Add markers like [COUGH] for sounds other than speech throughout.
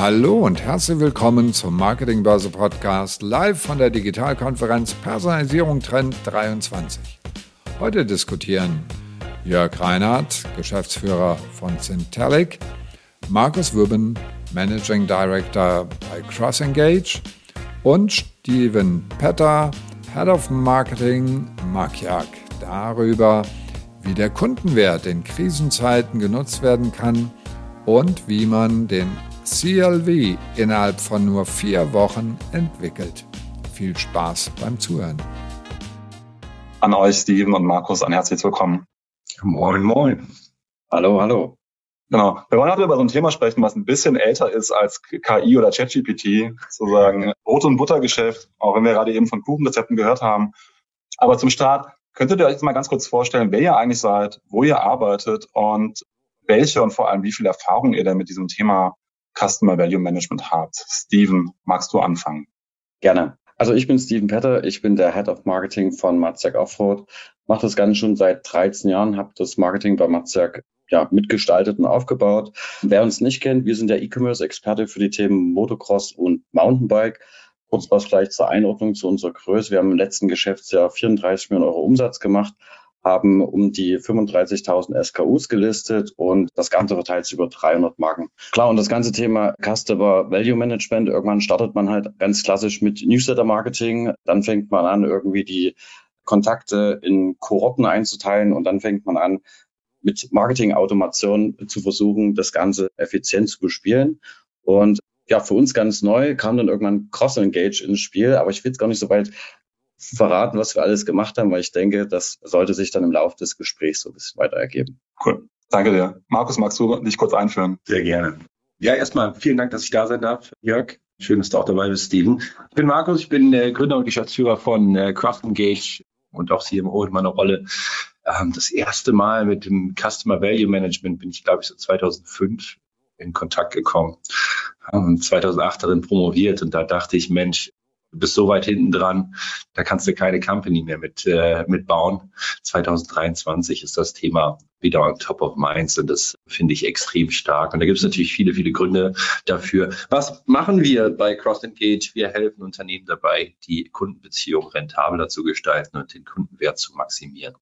Hallo und herzlich willkommen zum Marketing Börse Podcast live von der Digitalkonferenz Personalisierung Trend 23. Heute diskutieren Jörg Reinhardt, Geschäftsführer von Syntelic, Markus Wübben, Managing Director bei CrossEngage und Steven Petter, Head of Marketing Makiak, darüber, wie der Kundenwert in Krisenzeiten genutzt werden kann und wie man den CLV innerhalb von nur vier Wochen entwickelt. Viel Spaß beim Zuhören. An euch, Steven und Markus, ein herzliches Willkommen. Moin, moin. Hallo, hallo. Genau. Wir wollen heute über so ein Thema sprechen, was ein bisschen älter ist als KI oder ChatGPT, sozusagen Brot- und Buttergeschäft, auch wenn wir gerade eben von Kuchenrezepten gehört haben. Aber zum Start, könntet ihr euch jetzt mal ganz kurz vorstellen, wer ihr eigentlich seid, wo ihr arbeitet und welche und vor allem wie viel Erfahrung ihr denn mit diesem Thema Customer Value Management habt. Steven, magst du anfangen? Gerne. Also ich bin Steven Petter, ich bin der Head of Marketing von Matzak Offroad, mache das Ganze schon seit 13 Jahren, habe das Marketing bei Matzak ja, mitgestaltet und aufgebaut. Wer uns nicht kennt, wir sind der E-Commerce-Experte für die Themen Motocross und Mountainbike. Kurz was vielleicht zur Einordnung zu unserer Größe. Wir haben im letzten Geschäftsjahr 34 Millionen Euro Umsatz gemacht, haben um die 35.000 SKUs gelistet und das Ganze verteilt sich über 300 Marken. Klar, und das ganze Thema Customer Value Management, irgendwann startet man halt ganz klassisch mit Newsletter Marketing, dann fängt man an, irgendwie die Kontakte in Kohorten einzuteilen und dann fängt man an, mit Marketing-Automation zu versuchen, das Ganze effizient zu bespielen. Und ja, für uns ganz neu kam dann irgendwann Cross-Engage ins Spiel, aber ich will jetzt gar nicht so weit verraten, was wir alles gemacht haben, weil ich denke, das sollte sich dann im Laufe des Gesprächs so ein bisschen weiter ergeben. Cool. Danke dir. Markus, magst du dich kurz einführen? Sehr gerne. Ja, erstmal vielen Dank, dass ich da sein darf, Jörg. Schön, dass du auch dabei bist, Steven. Ich bin Markus, ich bin äh, Gründer und Geschäftsführer von äh, Craft Engage und auch CMO in meiner Rolle. Ähm, das erste Mal mit dem Customer Value Management bin ich, glaube ich, so 2005 in Kontakt gekommen. Ähm, 2008 darin promoviert und da dachte ich, Mensch, du bist so weit hinten dran, da kannst du keine Company mehr mit, äh, mitbauen. 2023 ist das Thema wieder on top of minds und das finde ich extrem stark. Und da gibt es natürlich viele, viele Gründe dafür. Was machen wir bei Cross Engage? Wir helfen Unternehmen dabei, die Kundenbeziehung rentabler zu gestalten und den Kundenwert zu maximieren.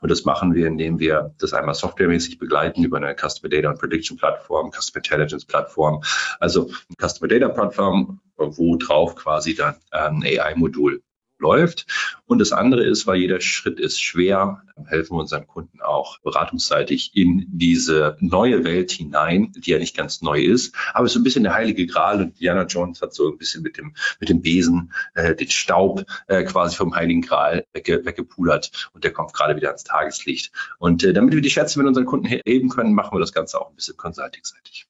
Und das machen wir, indem wir das einmal softwaremäßig begleiten über eine Customer Data und Prediction Plattform, Customer Intelligence Plattform, also Customer Data Plattform, wo drauf quasi dann ein AI-Modul läuft. Und das andere ist, weil jeder Schritt ist schwer, helfen wir unseren Kunden auch beratungsseitig in diese neue Welt hinein, die ja nicht ganz neu ist, aber es ist so ein bisschen der heilige Gral und Diana Jones hat so ein bisschen mit dem, mit dem Besen äh, den Staub äh, quasi vom heiligen Gral wegge, weggepudert und der kommt gerade wieder ans Tageslicht. Und äh, damit wir die Schätze mit unseren Kunden heben können, machen wir das Ganze auch ein bisschen consulting-seitig.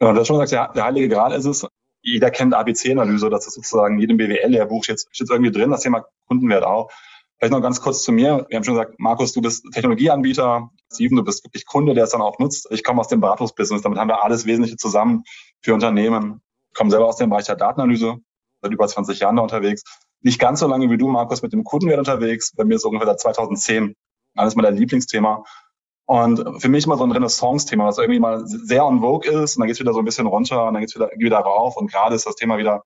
Ja, das schon ja, der heilige Gral ist es, jeder kennt ABC-Analyse, das ist sozusagen jedem BWL-Lehrbuch steht, irgendwie drin, das Thema Kundenwert auch. Vielleicht noch ganz kurz zu mir. Wir haben schon gesagt, Markus, du bist Technologieanbieter. Steven, du bist wirklich Kunde, der es dann auch nutzt. Ich komme aus dem Beratungsbusiness. Damit haben wir alles Wesentliche zusammen für Unternehmen. Ich komme selber aus dem Bereich der Datenanalyse, seit über 20 Jahren da unterwegs. Nicht ganz so lange wie du, Markus, mit dem Kundenwert unterwegs. Bei mir ist ungefähr seit 2010 alles mein Lieblingsthema. Und für mich mal so ein Renaissance-Thema, was irgendwie mal sehr on vogue ist und dann geht's wieder so ein bisschen runter und dann geht's wieder, wieder rauf und gerade ist das Thema wieder,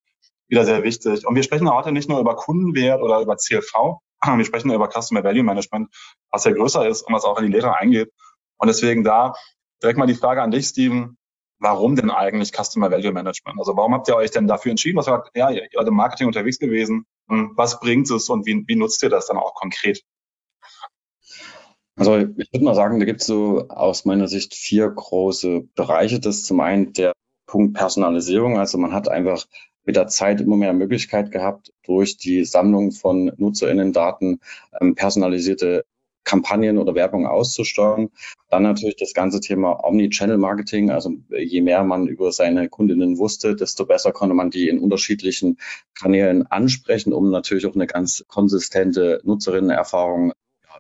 wieder sehr wichtig. Und wir sprechen heute nicht nur über Kundenwert oder über CLV, wir sprechen über Customer Value Management, was ja größer ist und was auch in die Lehre eingeht. Und deswegen da direkt mal die Frage an dich, Steven. Warum denn eigentlich Customer Value Management? Also warum habt ihr euch denn dafür entschieden? Was sagt, ja, ihr seid im Marketing unterwegs gewesen. Was bringt es und wie, wie nutzt ihr das dann auch konkret? Also ich würde mal sagen, da gibt es so aus meiner Sicht vier große Bereiche. Das ist zum einen der Punkt Personalisierung. Also man hat einfach mit der Zeit immer mehr Möglichkeit gehabt, durch die Sammlung von NutzerInnen-Daten ähm, personalisierte Kampagnen oder Werbung auszusteuern. Dann natürlich das ganze Thema Omni-Channel-Marketing. Also je mehr man über seine Kundinnen wusste, desto besser konnte man die in unterschiedlichen Kanälen ansprechen, um natürlich auch eine ganz konsistente Nutzerinnenerfahrung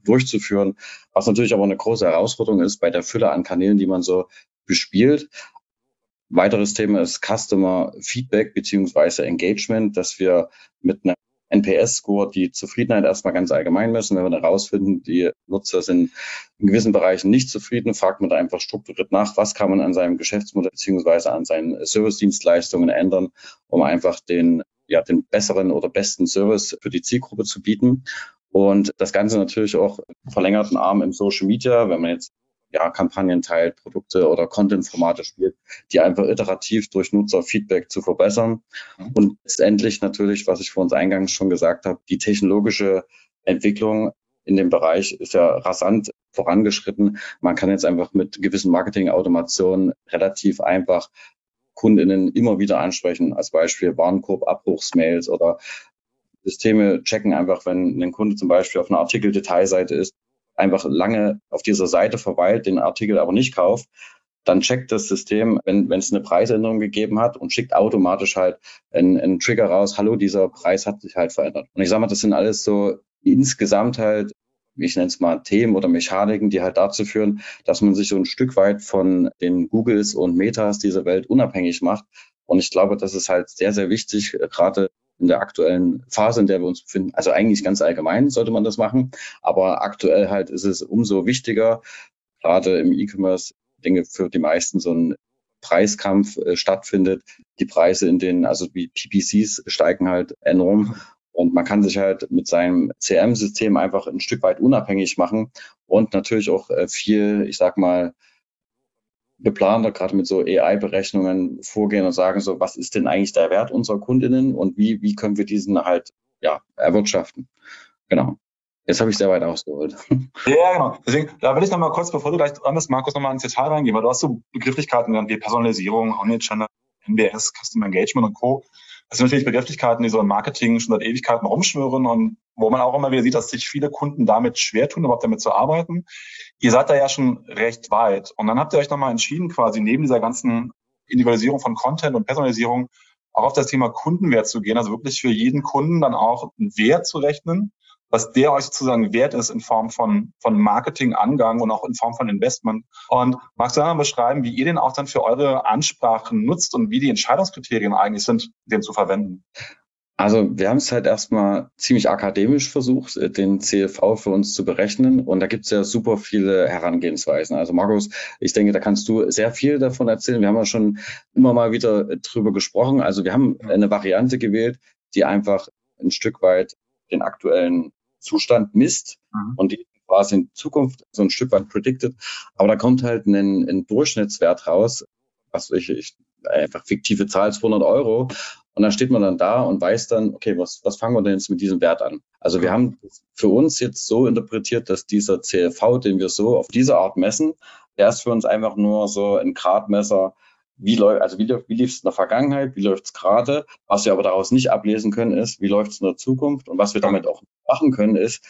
durchzuführen, was natürlich aber eine große Herausforderung ist bei der Fülle an Kanälen, die man so bespielt. Weiteres Thema ist Customer Feedback beziehungsweise Engagement, dass wir mit einer NPS-Score, die Zufriedenheit erstmal ganz allgemein messen. Wenn wir herausfinden, die Nutzer sind in gewissen Bereichen nicht zufrieden, fragt man da einfach strukturiert nach, was kann man an seinem Geschäftsmodell beziehungsweise an seinen Service-Dienstleistungen ändern, um einfach den, ja, den besseren oder besten Service für die Zielgruppe zu bieten. Und das Ganze natürlich auch verlängerten Arm im Social Media, wenn man jetzt ja, Kampagnen teilt, Produkte oder Content-Formate spielt, die einfach iterativ durch Nutzerfeedback zu verbessern. Mhm. Und letztendlich natürlich, was ich vor uns eingangs schon gesagt habe, die technologische Entwicklung in dem Bereich ist ja rasant vorangeschritten. Man kann jetzt einfach mit gewissen Marketing-Automationen relativ einfach Kundinnen immer wieder ansprechen, als Beispiel Warenkorb-Abbruchsmails oder Systeme checken einfach, wenn ein Kunde zum Beispiel auf einer Artikel-Detailseite ist, einfach lange auf dieser Seite verweilt, den Artikel aber nicht kauft, dann checkt das System, wenn, es eine Preisänderung gegeben hat und schickt automatisch halt einen, einen Trigger raus, hallo, dieser Preis hat sich halt verändert. Und ich sage mal, das sind alles so insgesamt halt, ich nenne es mal Themen oder Mechaniken, die halt dazu führen, dass man sich so ein Stück weit von den Googles und Metas dieser Welt unabhängig macht. Und ich glaube, das ist halt sehr, sehr wichtig, gerade in der aktuellen Phase, in der wir uns befinden. Also eigentlich ganz allgemein sollte man das machen, aber aktuell halt ist es umso wichtiger, gerade im E-Commerce, Dinge für die meisten so ein Preiskampf äh, stattfindet. Die Preise in den, also wie PPCs steigen halt enorm. Und man kann sich halt mit seinem CRM-System einfach ein Stück weit unabhängig machen und natürlich auch äh, viel, ich sag mal, geplanter, gerade mit so AI-Berechnungen vorgehen und sagen so, was ist denn eigentlich der Wert unserer Kundinnen und wie, wie können wir diesen halt ja, erwirtschaften. Genau. Jetzt habe ich sehr weit ausgeholt. [LAUGHS] Ja, genau. Deswegen, da will ich noch mal kurz, bevor du gleich dran bist, Markus, noch mal ins Detail reingehen, weil du hast so Begrifflichkeiten wie Personalisierung, Omnichannel, NBS, Customer Engagement und Co. Das sind natürlich Begrifflichkeiten, die so im Marketing schon seit Ewigkeiten rumschwören und wo man auch immer wieder sieht, dass sich viele Kunden damit schwer tun, überhaupt damit zu arbeiten. Ihr seid da ja schon recht weit. Und dann habt ihr euch nochmal entschieden, quasi neben dieser ganzen Individualisierung von Content und Personalisierung auch auf das Thema Kundenwert zu gehen, also wirklich für jeden Kunden dann auch einen Wert zu rechnen, was der euch sozusagen wert ist in Form von, von Marketingangang und auch in Form von Investment. Und magst du dann beschreiben, wie ihr den auch dann für eure Ansprachen nutzt und wie die Entscheidungskriterien eigentlich sind, den zu verwenden? Also wir haben es halt erstmal ziemlich akademisch versucht, äh, den CLV für uns zu berechnen. Und da gibt es ja super viele Herangehensweisen. Also Markus, ich denke, da kannst du sehr viel davon erzählen. Wir haben ja schon immer mal wieder drüber gesprochen. Also wir haben eine Variante gewählt, die einfach ein Stück weit den aktuellen Zustand misst mhm. und die quasi in Zukunft so ein Stück weit predicted. Aber da kommt halt ein, ein Durchschnittswert raus, was ich, ich einfach fiktive Zahl 200 Euro. Und dann steht man dann da und weiß dann, okay, was, was fangen wir denn jetzt mit diesem Wert an? Also wir haben für uns jetzt so interpretiert, dass dieser CLV, den wir so auf diese Art messen, der ist für uns einfach nur so ein Gradmesser, wie läuft, also wie, wie lief es in der Vergangenheit, wie läuft es gerade. Was wir aber daraus nicht ablesen können, ist, wie läuft es in der Zukunft und was wir damit auch machen können, ist,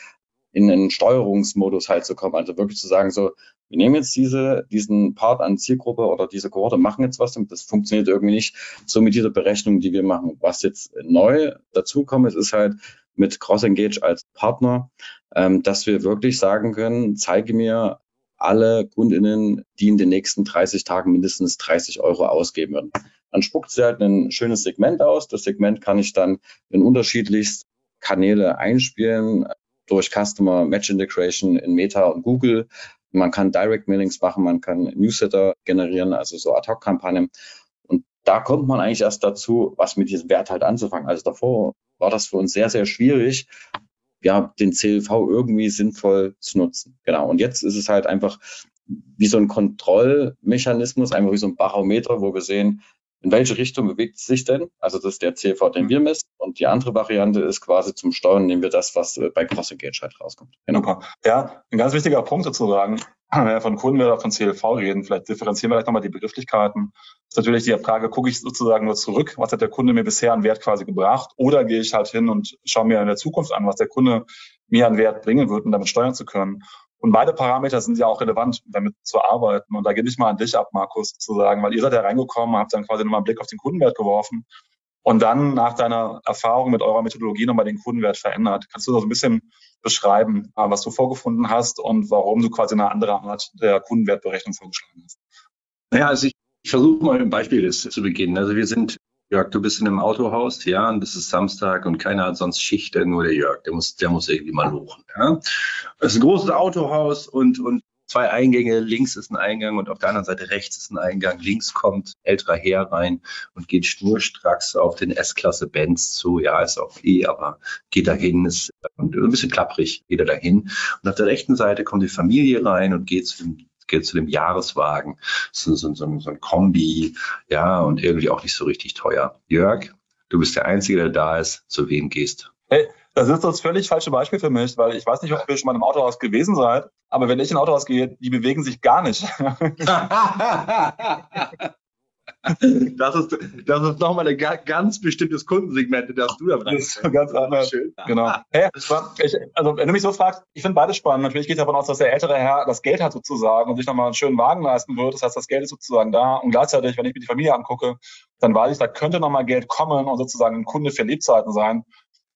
in einen Steuerungsmodus halt zu kommen. Also wirklich zu sagen, so, wir nehmen jetzt diese, diesen Part an Zielgruppe oder diese Kohorte, machen jetzt was und das funktioniert irgendwie nicht so mit dieser Berechnung, die wir machen. Was jetzt neu dazukommt, ist halt mit Cross Engage als Partner, ähm, dass wir wirklich sagen können, zeige mir alle Kundinnen, die in den nächsten 30 Tagen mindestens 30 Euro ausgeben würden. Dann spuckt sie halt ein schönes Segment aus. Das Segment kann ich dann in unterschiedlichst Kanäle einspielen, durch Customer Match Integration in Meta und Google. Man kann Direct Mailings machen, man kann Newsletter generieren, also so Ad-Hoc-Kampagnen. Und da kommt man eigentlich erst dazu, was mit diesem Wert halt anzufangen. Also davor war das für uns sehr, sehr schwierig, ja, den CLV irgendwie sinnvoll zu nutzen. Genau. Und jetzt ist es halt einfach wie so ein Kontrollmechanismus, einfach wie so ein Barometer, wo wir sehen, in welche Richtung bewegt es sich denn? Also das ist der CV, den wir messen. Und die andere Variante ist quasi zum Steuern nehmen wir das, was äh, bei Cross Engage halt rauskommt. Genau. Super. Ja, ein ganz wichtiger Punkt sozusagen. [CLEARS THROAT] Wenn wir von Kunden oder von CLV reden, vielleicht differenzieren wir vielleicht nochmal die Begrifflichkeiten. Das ist natürlich die Frage, gucke ich sozusagen nur zurück, was hat der Kunde mir bisher an Wert quasi gebracht? Oder gehe ich halt hin und schaue mir in der Zukunft an, was der Kunde mir an Wert bringen wird, um damit steuern zu können. Und beide Parameter sind ja auch relevant, damit zu arbeiten. Und da gebe ich mal an dich ab, Markus, zu sagen, weil ihr seid ja reingekommen, habt dann quasi nochmal einen Blick auf den Kundenwert geworfen und dann nach deiner Erfahrung mit eurer Methodologie nochmal den Kundenwert verändert. Kannst du da so ein bisschen beschreiben, äh, was du vorgefunden hast und warum du quasi eine andere Art der Kundenwertberechnung vorgeschlagen hast? Naja, also ich, ich versuche mal ein Beispiel zu beginnen. Also wir sind Jörg, du bist in einem Autohaus, ja, und es ist Samstag und keiner hat sonst Schicht, nur der Jörg, der muss, der muss irgendwie mal lochen, ja. Es ist ein großes Autohaus und, und zwei Eingänge, links ist ein Eingang und auf der anderen Seite rechts ist ein Eingang. Links kommt älterer Herr rein und geht schnurstracks auf den S-Klasse Benz zu. Ja, ist auch eh, aber geht dahin, ist ein bisschen klapprig, geht er dahin. Und auf der rechten Seite kommt die Familie rein und geht zu dem geht zu dem Jahreswagen. So, so, so, so ein Kombi, ja, und irgendwie auch nicht so richtig teuer. Jörg, du bist der Einzige, der da ist. Zu wem gehst? Hey, das ist das völlig falsche Beispiel für mich, weil ich weiß nicht, ob ihr schon mal im Autohaus gewesen seid, aber wenn ich in ein Autohaus gehe, die bewegen sich gar nicht. [LAUGHS] [LAUGHS] Das ist, das ist nochmal ein ganz bestimmtes Kundensegment, das du da Das ist ganz anders. Schön. Genau. Hey, ich, also, wenn du mich so fragst, ich finde beides spannend. Natürlich geht davon aus, dass der ältere Herr das Geld hat sozusagen und sich nochmal einen schönen Wagen leisten wird. Das heißt, das Geld ist sozusagen da. Und gleichzeitig, wenn ich mir die Familie angucke, dann weiß ich, da könnte nochmal Geld kommen und sozusagen ein Kunde für Lebzeiten sein.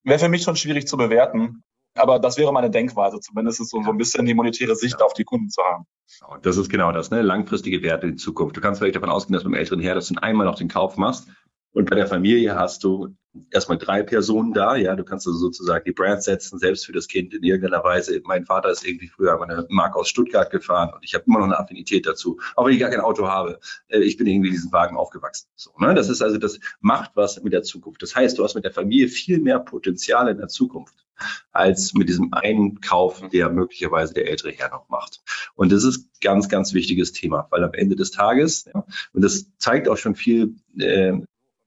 Wäre für mich schon schwierig zu bewerten. Aber das wäre meine Denkweise, zumindest so, so ein bisschen die monetäre Sicht ja. auf die Kunden zu haben. Und das ist genau das, ne? langfristige Werte in Zukunft. Du kannst vielleicht davon ausgehen, dass beim älteren Herr, dass du einmal noch den Kauf machst und bei der Familie hast du erstmal drei Personen da, ja, du kannst also sozusagen die Brand setzen, selbst für das Kind in irgendeiner Weise. Mein Vater ist irgendwie früher meine Marke aus Stuttgart gefahren und ich habe immer noch eine Affinität dazu, auch wenn ich gar kein Auto habe. Äh, ich bin irgendwie diesen Wagen aufgewachsen. So, ne? Das ist also, das macht was mit der Zukunft. Das heißt, du hast mit der Familie viel mehr Potenzial in der Zukunft als mit diesem einen Kauf, der möglicherweise der ältere Herr noch macht. Und das ist ganz, ganz wichtiges Thema, weil am Ende des Tages, ja, und das zeigt auch schon viel, äh,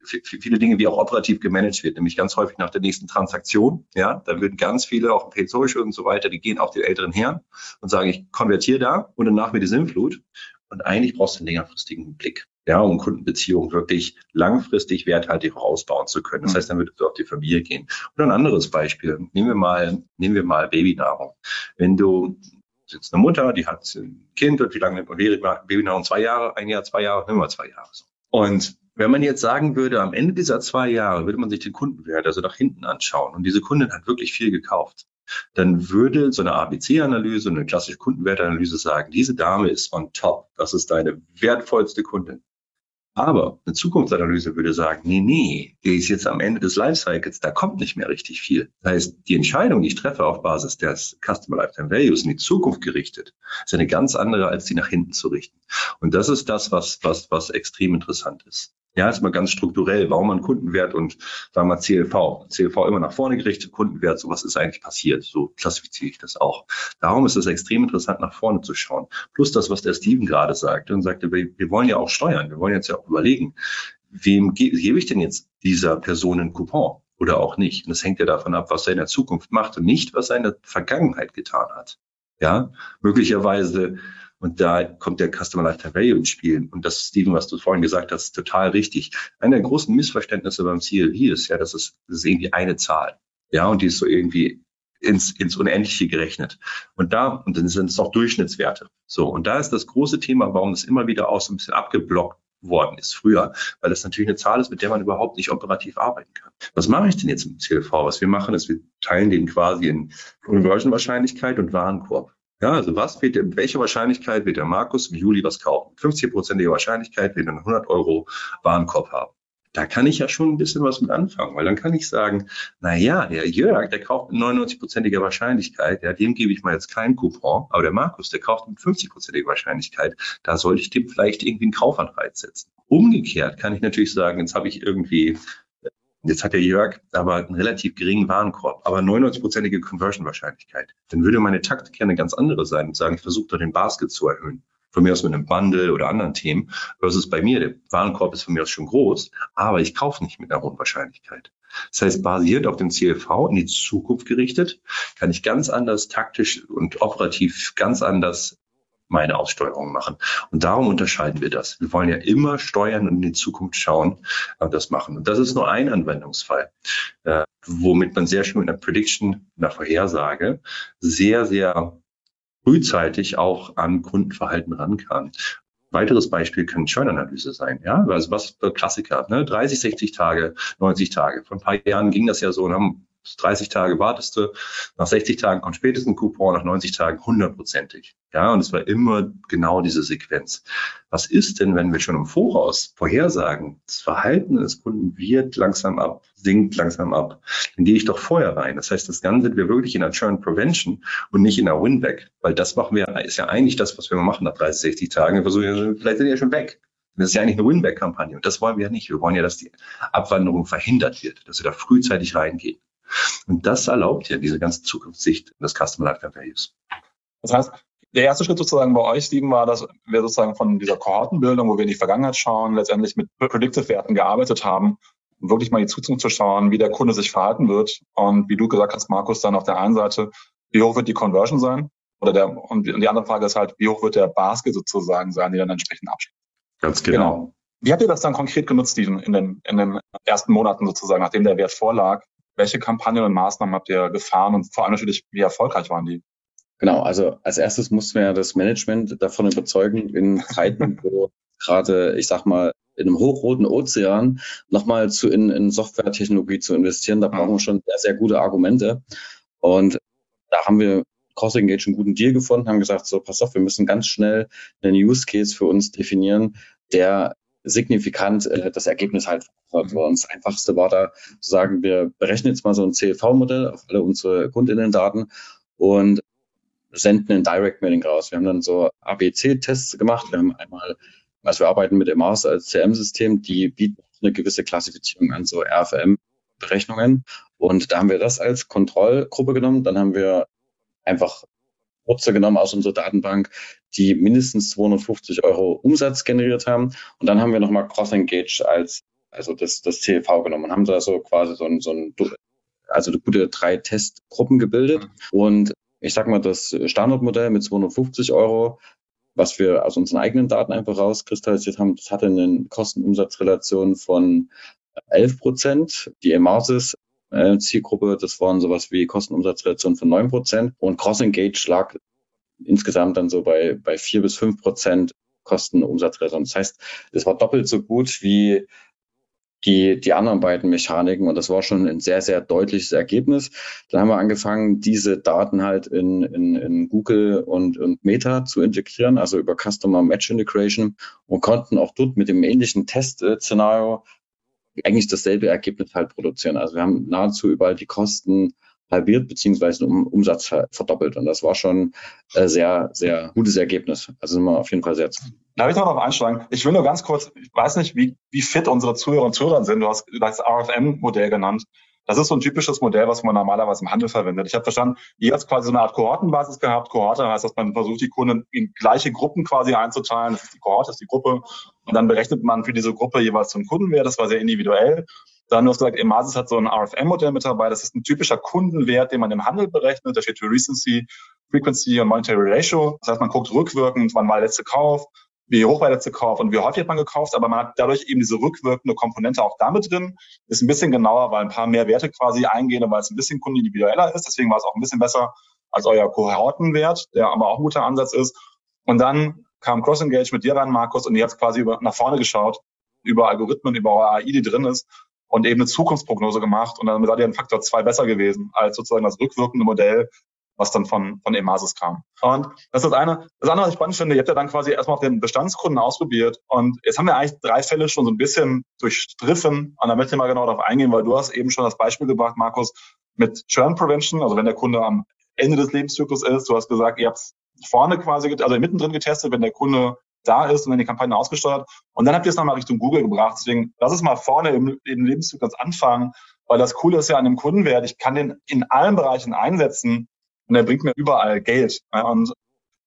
viele Dinge, wie auch operativ gemanagt wird, nämlich ganz häufig nach der nächsten Transaktion. Ja, da würden ganz viele, auch Paid Social und so weiter, die gehen auf die älteren Herren und sagen, ich konvertiere da und danach mit die Sinnflut. Und eigentlich brauchst du einen längerfristigen Blick. Ja, um Kundenbeziehungen wirklich langfristig werthaltig ausbauen zu können. Das mhm. heißt, dann würdest du auf die Familie gehen. Oder ein anderes Beispiel. Nehmen wir mal, nehmen wir mal Babynahrung. Wenn du sitzt eine Mutter, die hat ein Kind und wie lange nimmt man Babynahrung? Zwei Jahre, ein Jahr, zwei Jahre, nehmen wir zwei Jahre. Und wenn man jetzt sagen würde, am Ende dieser zwei Jahre würde man sich den Kundenwert also nach hinten anschauen und diese Kundin hat wirklich viel gekauft, dann würde so eine ABC-Analyse, eine klassische Kundenwertanalyse sagen, diese Dame ist on top. Das ist deine wertvollste Kundin. Aber eine Zukunftsanalyse würde sagen, nee, nee, die ist jetzt am Ende des Lifecycles, da kommt nicht mehr richtig viel. Das heißt, die Entscheidung, die ich treffe auf Basis des Customer Lifetime Values in die Zukunft gerichtet, ist eine ganz andere, als die nach hinten zu richten. Und das ist das, was, was, was extrem interessant ist. Ja, ist mal ganz strukturell, warum man Kundenwert und sagen wir CLV. CLV immer nach vorne gerichtet, Kundenwert, so was ist eigentlich passiert. So klassifiziere ich das auch. Darum ist es extrem interessant, nach vorne zu schauen. Plus das, was der Steven gerade sagte und sagte, wir, wollen ja auch steuern. Wir wollen jetzt ja auch überlegen, wem ge gebe ich denn jetzt dieser Person einen Coupon oder auch nicht? Und das hängt ja davon ab, was er in der Zukunft macht und nicht, was er in der Vergangenheit getan hat. Ja, möglicherweise und da kommt der Customer Lifetime Value ins Spiel. Und das, Steven, was du vorhin gesagt hast, ist total richtig. Einer der großen Missverständnisse beim CLV ist ja, dass es, das ist irgendwie eine Zahl. Ja, und die ist so irgendwie ins, ins Unendliche gerechnet. Und da, und dann sind es auch Durchschnittswerte. So. Und da ist das große Thema, warum es immer wieder auch so ein bisschen abgeblockt worden ist früher, weil das natürlich eine Zahl ist, mit der man überhaupt nicht operativ arbeiten kann. Was mache ich denn jetzt im CLV? Was wir machen, ist, wir teilen den quasi in Conversion-Wahrscheinlichkeit und Warenkorb. Ja, also was wird, mit welcher Wahrscheinlichkeit wird der Markus im Juli was kaufen? 50-prozentige Wahrscheinlichkeit wird er einen 100 Euro Warenkorb haben. Da kann ich ja schon ein bisschen was mit anfangen, weil dann kann ich sagen, na ja, der Jörg, der kauft mit 99-prozentiger Wahrscheinlichkeit, ja, dem gebe ich mal jetzt keinen Coupon, aber der Markus, der kauft mit 50-prozentiger Wahrscheinlichkeit, da sollte ich dem vielleicht irgendwie einen Kaufanreiz setzen. Umgekehrt kann ich natürlich sagen, jetzt habe ich irgendwie Jetzt hat der Jörg aber einen relativ geringen Warenkorb, aber 99-prozentige Conversion-Wahrscheinlichkeit. Dann würde meine Taktik ja eine ganz andere sein und sagen, ich versuche doch den Basket zu erhöhen. Von mir aus mit einem Bundle oder anderen Themen. Versus bei mir, der Warenkorb ist von mir aus schon groß, aber ich kaufe nicht mit einer hohen Wahrscheinlichkeit. Das heißt, basierend auf dem CLV in die Zukunft gerichtet, kann ich ganz anders taktisch und operativ ganz anders meine Aussteuerung machen. Und darum unterscheiden wir das. Wir wollen ja immer steuern und in die Zukunft schauen und das machen. Und das ist nur ein Anwendungsfall, äh, womit man sehr schön mit einer Prediction, einer Vorhersage, sehr, sehr frühzeitig auch an Kundenverhalten ran kann. Weiteres Beispiel kann Churn-Analyse sein. Ja, also was Klassiker, ne? 30, 60 Tage, 90 Tage. Vor ein paar Jahren ging das ja so und haben 30 Tage wartest du, nach 60 Tagen kommt spätestens ein Coupon, nach 90 Tagen hundertprozentig. Ja, und es war immer genau diese Sequenz. Was ist denn, wenn wir schon im Voraus vorhersagen, das Verhalten des Kunden wird langsam ab, sinkt langsam ab, dann gehe ich doch vorher rein. Das heißt, das Ganze sind wir wirklich in der Churn Prevention und nicht in der Winback, weil das machen wir, ist ja eigentlich das, was wir machen nach 30, 60 Tagen. Wir versuchen, vielleicht sind die ja schon weg. Das ist ja eigentlich eine Winback-Kampagne und das wollen wir ja nicht. Wir wollen ja, dass die Abwanderung verhindert wird, dass wir da frühzeitig reingehen. Und das erlaubt ja diese ganze Zukunftssicht des Customer Lifetime Values. Das heißt, der erste Schritt sozusagen bei euch, Steven, war, dass wir sozusagen von dieser Kohortenbildung, wo wir in die Vergangenheit schauen, letztendlich mit Predictive-Werten gearbeitet haben, um wirklich mal die Zukunft zu schauen, wie der Kunde sich verhalten wird und wie du gesagt hast, Markus, dann auf der einen Seite, wie hoch wird die Conversion sein? Oder der, und die andere Frage ist halt, wie hoch wird der Basket sozusagen sein, die dann entsprechend abschließt? Ganz genau. genau. Wie habt ihr das dann konkret genutzt, Steven, in den, in den ersten Monaten sozusagen, nachdem der Wert vorlag? Welche Kampagnen und Maßnahmen habt ihr gefahren und vor allem natürlich, wie erfolgreich waren die? Genau, also als erstes mussten wir das Management davon überzeugen, in Zeiten, wo gerade, ich sag mal, in einem hochroten Ozean nochmal zu in, in Softwaretechnologie zu investieren. Da brauchen wir schon sehr, sehr gute Argumente. Und da haben wir Cross Engage einen guten Deal gefunden, haben gesagt, so pass auf, wir müssen ganz schnell einen Use Case für uns definieren, der signifikant äh, das Ergebnis halt verbessert. Und das Einfachste war da zu sagen, wir berechnen jetzt mal so ein CLV-Modell auf alle unsere Kundinnendaten und senden ein Direct Mailing raus. Wir haben dann so ABC-Tests gemacht. Wir haben einmal, also wir arbeiten mit EMAS als CM-System, die bieten eine gewisse Klassifizierung an, so RFM-Berechnungen. Und da haben wir das als Kontrollgruppe genommen. Dann haben wir einfach Wurzel genommen aus unserer Datenbank, die mindestens 250 Euro Umsatz generiert haben. Und dann haben wir nochmal Cross Engage als, also das, das CLV genommen und haben da so quasi so ein, so ein also gute drei Testgruppen gebildet. Und ich sag mal, das Standardmodell mit 250 Euro, was wir aus unseren eigenen Daten einfach rauskristallisiert haben, das hatte eine Kostenumsatzrelation von 11 Prozent. Die Emasis äh, Zielgruppe. Das waren sowas wie Kostenumsatzrelation von neun Prozent und Cross Engage lag insgesamt dann so bei, bei vier bis fünf Prozent Kostenumsatzrelation. Das heißt, es war doppelt so gut wie die, die anderen beiden Mechaniken und das war schon ein sehr, sehr deutliches Ergebnis. Dann haben wir angefangen, diese Daten halt in, in, in Google und, und Meta zu integrieren, also über Customer Match Integration und konnten auch dort mit dem ähnlichen Testszenario eigentlich dasselbe Ergebnis halt produzieren. Also wir haben nahezu überall die Kosten halbiert beziehungsweise den Umsatz verdoppelt. Und das war schon äh, sehr, sehr gutes Ergebnis. Also sind wir auf jeden Fall sehr zufrieden. Darf ich noch darauf einsteigen? Ich will nur ganz kurz, ich weiß nicht, wie, wie fit unsere Zuhörer und Zuhörer sind. Du hast das RFM-Modell genannt. Das ist so ein typisches Modell, was man normalerweise im Handel verwendet. Ich habe verstanden, ihr habt quasi so eine Art Kohortenbasis gehabt. Kohorte heißt, dass man versucht, die Kunden in gleiche Gruppen quasi einzuteilen. Das ist die Kohorte, das ist die Gruppe. Und dann berechnet man für diese Gruppe jeweils so einen Kundenwert. Das war sehr individuell. Dann, du hast gesagt, Emasis hat so ein RFM-Modell mit dabei. Das ist ein typischer Kundenwert, den man im Handel berechnet. Da steht für Recency, Frequency und Monetary Ratio. Das heißt, man guckt rückwirkend, wann war der letzte Kauf, wie hoch war der letzte und wie häufig hat man gekauft, aber man hat dadurch eben diese rückwirkende Komponente auch damit drin. Ist ein bisschen genauer, weil ein paar mehr Werte quasi eingehen und weil es ein bisschen kundenindividueller ist. Deswegen war es auch ein bisschen besser als euer Kohortenwert, der aber auch ein guter Ansatz ist. Und dann kam Cross Engage mit dir rein, Markus, und ihr habt quasi über, nach vorne geschaut, über Algorithmen, über eure AI, die drin ist, und eben eine Zukunftsprognose gemacht. Und dann seid ihr ein Faktor zwei besser gewesen als sozusagen das rückwirkende Modell, was dann von, von Emasis kam. Und das ist das eine. Das andere, was ich spannend finde, ihr habt ja dann quasi erstmal auf den Bestandskunden ausprobiert. Und jetzt haben wir eigentlich drei Fälle schon so ein bisschen durchstriffen. Und da möchte ich mal genau darauf eingehen, weil du hast eben schon das Beispiel gebracht, Markus, mit Churn Prevention, also wenn der Kunde am Ende des Lebenszyklus ist. Du hast gesagt, ihr habt vorne quasi, also mittendrin getestet, wenn der Kunde da ist und dann die Kampagne ausgesteuert. Und dann habt ihr es nochmal Richtung Google gebracht. Deswegen lass es mal vorne im, im Lebenszyklus anfangen, weil das Coole ist ja an dem Kundenwert, ich kann den in allen Bereichen einsetzen und er bringt mir überall Geld. Und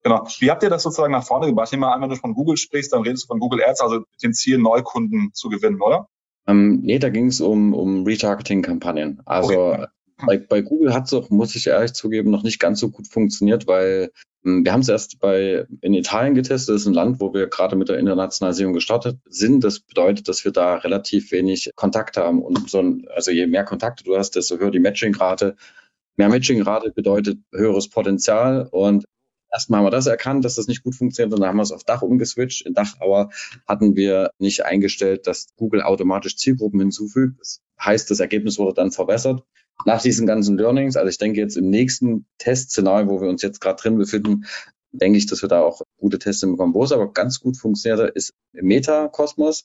genau, wie habt ihr das sozusagen nach vorne gebracht? Ich nehme mal an, wenn du von Google sprichst, dann redest du von Google Ads, also mit dem Ziel, Neukunden zu gewinnen, oder? Ähm, nee, da ging es um, um Retargeting-Kampagnen. Also okay. bei, bei Google hat es auch, muss ich ehrlich zugeben, noch nicht ganz so gut funktioniert, weil ähm, wir haben es erst bei, in Italien getestet. Das ist ein Land, wo wir gerade mit der Internationalisierung gestartet sind. Das bedeutet, dass wir da relativ wenig Kontakte haben. Und so ein, also je mehr Kontakte du hast, desto höher die Matching-Rate. Mehr Matching-Rate bedeutet höheres Potenzial und Erstmal haben wir das erkannt, dass das nicht gut funktioniert und dann haben wir es auf Dach umgeswitcht. In Dach aber hatten wir nicht eingestellt, dass Google automatisch Zielgruppen hinzufügt. Das heißt, das Ergebnis wurde dann verbessert. nach diesen ganzen Learnings, also ich denke jetzt im nächsten Testszenario, wo wir uns jetzt gerade drin befinden, denke ich, dass wir da auch gute Tests bekommen. Wo es aber ganz gut funktioniert, ist im Meta-Kosmos.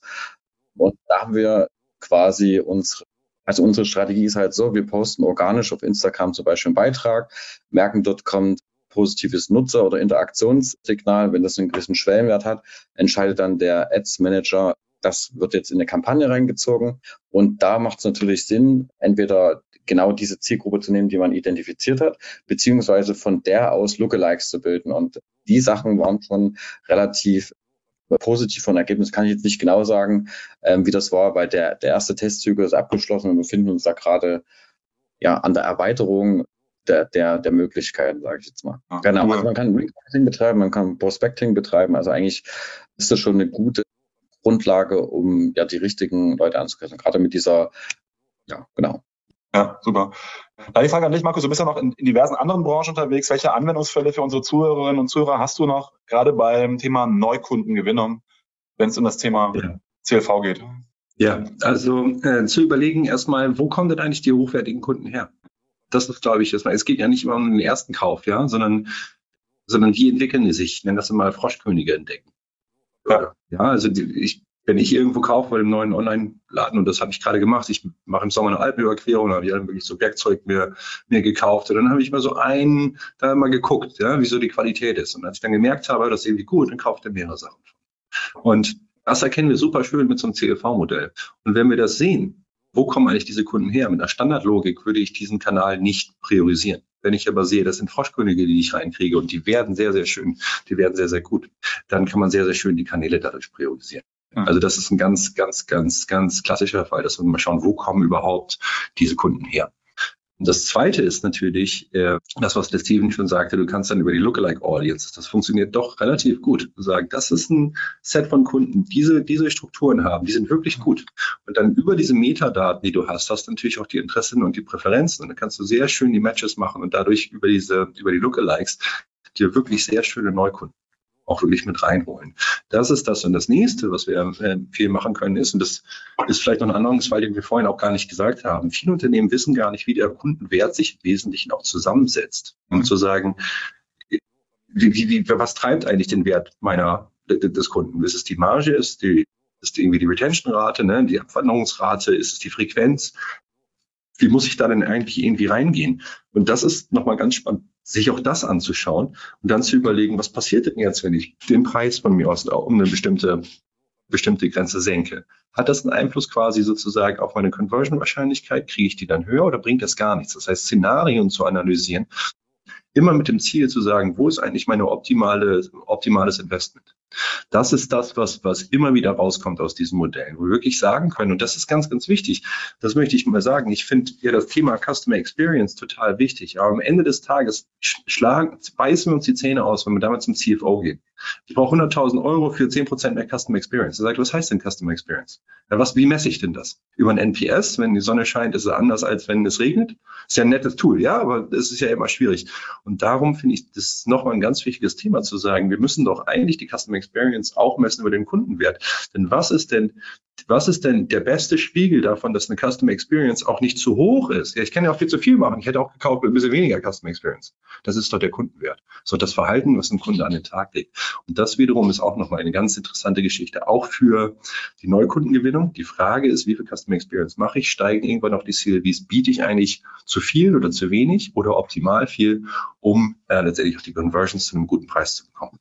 Und da haben wir quasi unsere also unsere Strategie ist halt so, wir posten organisch auf Instagram zum Beispiel einen Beitrag, merken, dort kommt positives Nutzer- oder Interaktionssignal. Wenn das einen gewissen Schwellenwert hat, entscheidet dann der Ads Manager, das wird jetzt in eine Kampagne reingezogen. Und da macht es natürlich Sinn, entweder genau diese Zielgruppe zu nehmen, die man identifiziert hat, beziehungsweise von der aus Lookalikes zu bilden. Und die Sachen waren schon relativ positiv von Ergebnis kann ich jetzt nicht genau sagen, ähm, wie das war, weil der, der erste Testzyklus ist abgeschlossen und wir befinden uns da gerade ja an der Erweiterung der, der, der Möglichkeiten, sage ich jetzt mal. Ah, genau, also man kann Remarketing betreiben, man kann Prospecting betreiben, also eigentlich ist das schon eine gute Grundlage, um ja die richtigen Leute anzukreisen, gerade mit dieser, ja, genau. Ja, super. Da die Frage an dich, Markus, du bist ja noch in, in, diversen anderen Branchen unterwegs. Welche Anwendungsfälle für unsere Zuhörerinnen und Zuhörer hast du noch, gerade beim Thema Neukundengewinnung, wenn es um das Thema ja. CLV geht? Ja, also äh, zu überlegen erstmal, wo kommen denn eigentlich die hochwertigen Kunden her? Das ist, glaube ich, erstmal, es geht ja nicht immer um den ersten Kauf, ja, sondern, sondern wie entwickeln die sich? Ich nenne das immer Froschkönige entdecken. Ja, ja also die, ich wenn ich irgendwo kaufe bei dem neuen Online-Laden, und das habe ich gerade gemacht, ich mache im Sommer eine Alpenüberquerung, da habe ich dann wirklich so Werkzeug mir, mir gekauft. Und dann habe ich mal so einen, da mal geguckt, ja, wie so die Qualität ist. Und als ich dann gemerkt habe, das ist irgendwie gut, dann kauft er mehrere Sachen. Und das erkennen wir super schön mit so einem CLV-Modell. Und wenn wir das sehen, wo kommen eigentlich diese Kunden her? Mit einer Standardlogik würde ich diesen Kanal nicht priorisieren. Wenn ich aber sehe, das sind Froschkönige, die ich reinkriege und die werden sehr, sehr schön, die werden sehr, sehr gut, dann kann man sehr, sehr schön die Kanäle dadurch priorisieren. Also das ist ein ganz, ganz, ganz, ganz klassischer Fall, dass wir mal schauen, wo kommen überhaupt diese Kunden her. Und das zweite ist natürlich, äh, das, was der Steven schon sagte, du kannst dann über die Lookalike Audiences, das funktioniert doch relativ gut. Sagst, das ist ein Set von Kunden, diese, diese Strukturen haben, die sind wirklich gut. Und dann über diese Metadaten, die du hast, hast du natürlich auch die Interessen und die Präferenzen. Und dann kannst du sehr schön die Matches machen und dadurch über diese, über die Lookalikes dir wirklich sehr schöne Neukunden auch wirklich mit reinholen. Das ist das. Und das nächste, was wir äh, viel machen können, ist, und das ist vielleicht noch ein Anwendungsfall, den wir vorhin auch gar nicht gesagt haben. Viele Unternehmen wissen gar nicht, wie der Kundenwert sich im Wesentlichen auch zusammensetzt. Um zu sagen, wie, wie, wie, was treibt eigentlich den Wert meiner, des Kunden? Ist es die Marge? Ist die, ist irgendwie die Retention-Rate, ne? die Abwanderungsrate? Ist es die Frequenz? Wie muss ich da denn eigentlich irgendwie reingehen? Und das ist nochmal ganz spannend sich auch das anzuschauen und dann zu überlegen, was passiert denn jetzt, wenn ich den Preis von mir aus um eine bestimmte, bestimmte Grenze senke? Hat das einen Einfluss quasi sozusagen auf meine Conversion-Wahrscheinlichkeit? Kriege ich die dann höher oder bringt das gar nichts? Das heißt, Szenarien zu analysieren, immer mit dem Ziel zu sagen, wo ist eigentlich meine optimale, optimales Investment? Das ist das, was, was immer wieder rauskommt aus diesen Modellen, wo wir wirklich sagen können, und das ist ganz, ganz wichtig, das möchte ich mal sagen, ich finde ja das Thema Customer Experience total wichtig, aber am Ende des Tages schlagen, beißen wir uns die Zähne aus, wenn wir damit zum CFO gehen. Ich brauche 100.000 Euro für 10% mehr Customer Experience. Er sagt, was heißt denn Customer Experience? Ja, was, wie messe ich denn das? Über ein NPS, wenn die Sonne scheint, ist es anders, als wenn es regnet. Ist ja ein nettes Tool, ja, aber es ist ja immer schwierig. Und darum finde ich, das ist nochmal ein ganz wichtiges Thema zu sagen, wir müssen doch eigentlich die Customer Experience auch messen über den Kundenwert. Denn was ist denn, was ist denn der beste Spiegel davon, dass eine Customer Experience auch nicht zu hoch ist? Ja, ich kann ja auch viel zu viel machen. Ich hätte auch gekauft mit ein bisschen weniger Customer Experience. Das ist doch der Kundenwert. So das Verhalten, was ein Kunde an den Tag legt. Und das wiederum ist auch nochmal eine ganz interessante Geschichte, auch für die Neukundengewinnung. Die Frage ist, wie viel Customer Experience mache ich? Steigen irgendwann auch die CLVs? Biete ich eigentlich zu viel oder zu wenig oder optimal viel, um äh, letztendlich auch die Conversions zu einem guten Preis zu bekommen?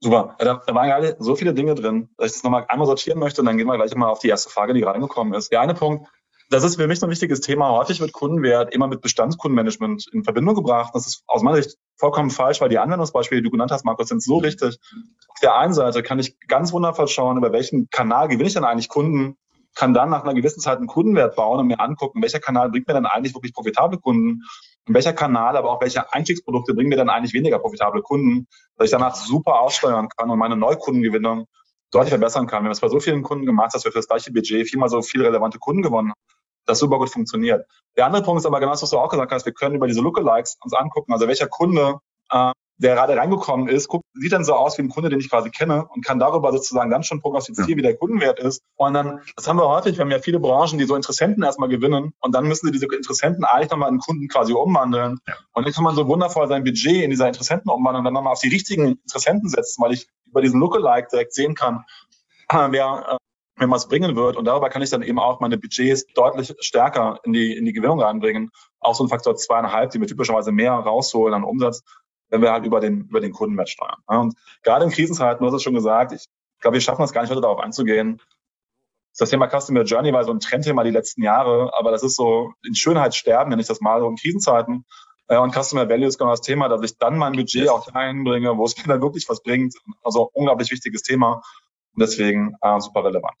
Super. Da, da waren gerade so viele Dinge drin, dass ich das nochmal einmal sortieren möchte und dann gehen wir gleich mal auf die erste Frage, die reingekommen ist. Der eine Punkt, das ist für mich ein wichtiges Thema. Häufig wird Kundenwert immer mit Bestandskundenmanagement in Verbindung gebracht. Das ist aus meiner Sicht vollkommen falsch, weil die Anwendungsbeispiele, die du genannt hast, Markus, sind so richtig. Auf der einen Seite kann ich ganz wundervoll schauen, über welchen Kanal gewinne ich denn eigentlich Kunden, kann dann nach einer gewissen Zeit einen Kundenwert bauen und mir angucken, welcher Kanal bringt mir dann eigentlich wirklich profitable Kunden und welcher Kanal, aber auch welche Einstiegsprodukte bringen mir dann eigentlich weniger profitable Kunden, dass ich danach super aussteuern kann und meine Neukundengewinnung deutlich verbessern kann. Wir haben es bei so vielen Kunden gemacht, dass wir für das gleiche Budget viermal so viele relevante Kunden gewonnen haben das super gut funktioniert. Der andere Punkt ist aber genau das, was du auch gesagt hast, wir können über diese Lookalikes uns angucken, also welcher Kunde äh, der gerade reingekommen ist, guckt, sieht dann so aus wie ein Kunde, den ich quasi kenne und kann darüber sozusagen dann schon prognostizieren, ja. wie der Kundenwert ist. Und dann, das haben wir häufig, wir haben ja viele Branchen, die so Interessenten erstmal gewinnen und dann müssen sie diese Interessenten eigentlich nochmal in Kunden quasi umwandeln. Ja. Und dann kann man so wundervoll sein Budget in dieser Interessenten umwandeln und dann nochmal auf die richtigen Interessenten setzen, weil ich über diesen Lookalike direkt sehen kann, wer, äh, mir was bringen wird. Und darüber kann ich dann eben auch meine Budgets deutlich stärker in die, in die Gewinnung reinbringen. Auch so ein Faktor zweieinhalb, die wir typischerweise mehr rausholen an Umsatz, wenn wir halt über den, über den Kundenwert steuern. Und gerade in Krisenzeiten, du hast es schon gesagt, ich glaube, wir schaffen das gar nicht heute darauf einzugehen. Das Thema Customer Journey war so ein Trendthema die letzten Jahre, aber das ist so in Schönheit sterben, nenne ich das mal, so in Krisenzeiten. Und Customer Value ist genau das Thema, dass ich dann mein Budget auch einbringe, wo es mir dann wirklich was bringt. Also unglaublich wichtiges Thema und deswegen äh, super relevant.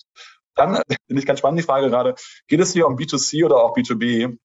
Dann äh, [LAUGHS] finde ich ganz spannend die Frage gerade, geht es hier um B2C oder auch B2B?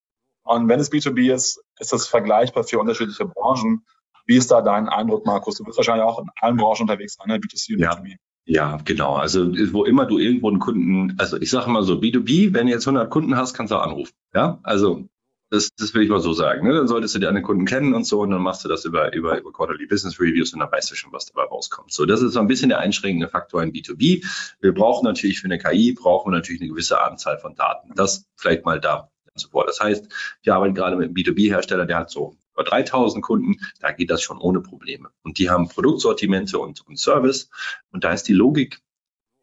Und wenn es B2B ist, ist das vergleichbar für unterschiedliche Branchen. Wie ist da dein Eindruck, Markus? Du bist wahrscheinlich auch in allen Branchen unterwegs, ne? B2C und ja. B2B. Ja, genau. Also wo immer du irgendwo einen Kunden, also ich sage mal so, B2B, wenn du jetzt 100 Kunden hast, kannst du auch anrufen. Ja, also das, das will ich mal so sagen. Ne? Dann solltest du die anderen Kunden kennen und so und dann machst du das über, über, über Quarterly Business Reviews und dann weißt du schon, was dabei rauskommt. So, das ist so ein bisschen der einschränkende Faktor in B2B. Wir brauchen natürlich für eine KI, brauchen wir natürlich eine gewisse Anzahl von Daten. Das vielleicht mal da zuvor. Das heißt, wir arbeiten gerade mit einem B2B-Hersteller, der hat so über 3000 Kunden, da geht das schon ohne Probleme. Und die haben Produktsortimente und, und Service. Und da ist die Logik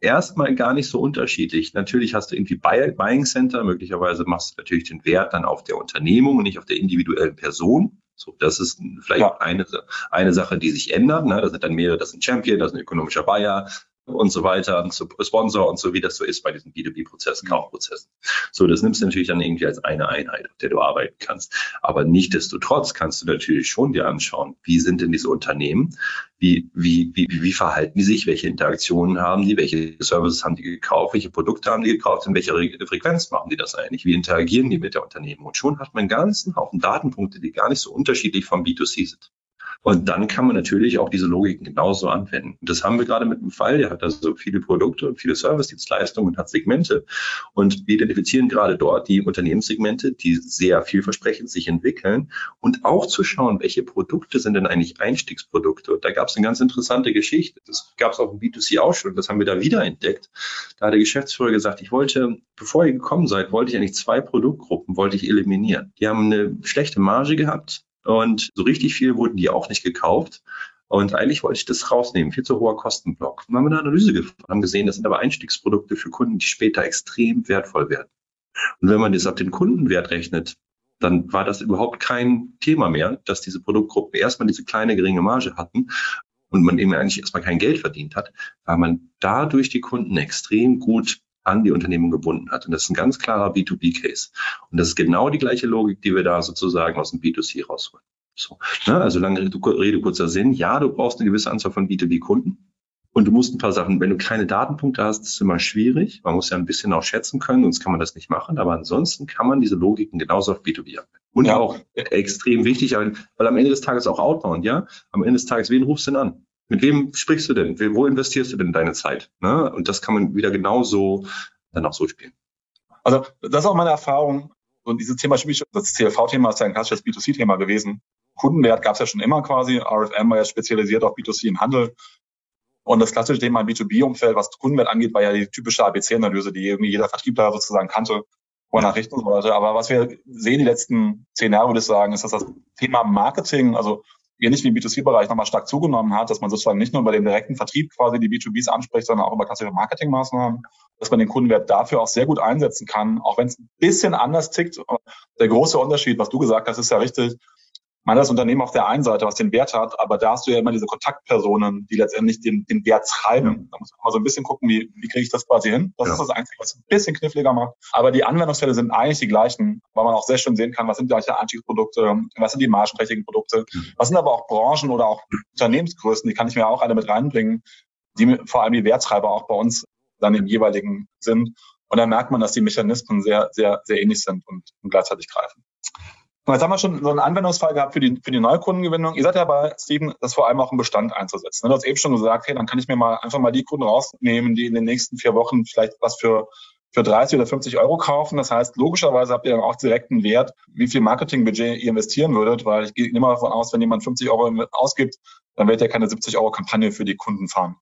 erstmal gar nicht so unterschiedlich. Natürlich hast du irgendwie Buying Center, möglicherweise machst du natürlich den Wert dann auf der Unternehmung und nicht auf der individuellen Person. So, das ist vielleicht ja. eine, eine Sache, die sich ändert. Ne? Das sind dann mehrere, das ist ein Champion, das ist ein ökonomischer Buyer, und so weiter, und Sponsor und so, wie das so ist bei diesen B2B-Prozessen, Kaufprozessen. So, das nimmst du natürlich dann irgendwie als eine Einheit, auf der du arbeiten kannst. Aber nichtdestotrotz kannst du natürlich schon dir anschauen, wie sind denn diese Unternehmen, wie, wie, wie, wie verhalten die sich, welche Interaktionen haben die, welche Services haben die gekauft, welche Produkte haben die gekauft, in welcher Frequenz machen die das eigentlich, wie interagieren die mit der Unternehmen. Und schon hat man einen ganzen Haufen Datenpunkte, die gar nicht so unterschiedlich vom B2C sind. Und dann kann man natürlich auch diese Logiken genauso anwenden. Das haben wir gerade mit dem Fall. Der hat also viele Produkte und viele Service-Dienstleistungen und hat Segmente. Und wir identifizieren gerade dort die Unternehmenssegmente, die sehr vielversprechend sich entwickeln und auch zu schauen, welche Produkte sind denn eigentlich Einstiegsprodukte. Und da gab es eine ganz interessante Geschichte. Das gab es auch im B2C auch schon. Das haben wir da wieder entdeckt. Da hat der Geschäftsführer gesagt, ich wollte, bevor ihr gekommen seid, wollte ich eigentlich zwei Produktgruppen, wollte ich eliminieren. Die haben eine schlechte Marge gehabt und so richtig viel wurden die auch nicht gekauft. Und eigentlich wollte ich das rausnehmen, viel zu hoher Kostenblock. Und haben eine Analyse gefahren, haben gesehen, das sind aber Einstiegsprodukte für Kunden, die später extrem wertvoll werden. Und wenn man das auf den Kundenwert rechnet, dann war das überhaupt kein Thema mehr, dass diese Produktgruppen erstmal diese kleine geringe Marge hatten und man eben eigentlich erstmal kein Geld verdient hat, weil man dadurch die Kunden extrem gut an die Unternehmen gebunden hat. Und das ist ein ganz klarer B2B-Case. Und das ist genau die gleiche Logik, die wir da sozusagen aus dem B2C rausholen. So, ne? Also lange Rede, kurzer Sinn. Ja, du brauchst eine gewisse Anzahl von B2B-Kunden. Und du musst ein paar Sachen, wenn du keine Datenpunkte hast, ist es immer schwierig. Man muss ja ein bisschen auch schätzen können, sonst kann man das nicht machen. Aber ansonsten kann man diese Logiken genauso auf B2B anwenden. Und ja. auch extrem wichtig, weil am Ende des Tages auch Outbound, ja? Am Ende des Tages, wen rufst du denn an? Mit wem sprichst du denn? Wo investierst du denn deine Zeit? Ne? Und das kann man wieder genauso dann auch so spielen. Also das ist auch meine Erfahrung. Und dieses Thema, das CLV-Thema ist ja ein klassisches B2C-Thema gewesen. Kundenwert gab es ja schon immer quasi. RFM war ja spezialisiert auf B2C im Handel. Und das klassische Thema im B2B-Umfeld, was Kundenwert angeht, war ja die typische ABC-Analyse, die irgendwie jeder Vertriebler sozusagen kannte, wo er nachrichten sollte. Aber was wir sehen die letzten zehn Jahre, würde ich sagen, ist, dass das Thema Marketing, also ähnlich wie im B2C-Bereich nochmal stark zugenommen hat, dass man sozusagen nicht nur über den direkten Vertrieb quasi die B2Bs anspricht, sondern auch über klassische Marketingmaßnahmen, dass man den Kundenwert dafür auch sehr gut einsetzen kann, auch wenn es ein bisschen anders tickt. Der große Unterschied, was du gesagt hast, ist ja richtig, man hat das Unternehmen auf der einen Seite, was den Wert hat, aber da hast du ja immer diese Kontaktpersonen, die letztendlich den, den Wert treiben. Da muss man mal so ein bisschen gucken, wie, wie kriege ich das quasi hin. Das ja. ist das Einzige, was ein bisschen kniffliger macht. Aber die Anwendungsfälle sind eigentlich die gleichen, weil man auch sehr schön sehen kann, was sind gleiche Einstiegsprodukte, was sind die margenträchtigen Produkte, was sind aber auch Branchen oder auch Unternehmensgrößen, die kann ich mir auch alle mit reinbringen, die vor allem die Werttreiber auch bei uns dann im jeweiligen sind. Und dann merkt man, dass die Mechanismen sehr, sehr, sehr ähnlich sind und, und gleichzeitig greifen. Und jetzt haben wir schon so einen Anwendungsfall gehabt für die, für die Neukundengewinnung. Ihr seid ja bei Steven, das vor allem auch im Bestand einzusetzen. Du hast eben schon gesagt, hey, dann kann ich mir mal einfach mal die Kunden rausnehmen, die in den nächsten vier Wochen vielleicht was für für 30 oder 50 Euro kaufen. Das heißt, logischerweise habt ihr dann auch direkt einen Wert, wie viel Marketingbudget ihr investieren würdet, weil ich gehe immer davon aus, wenn jemand 50 Euro ausgibt, dann wird er keine 70 Euro Kampagne für die Kunden fahren.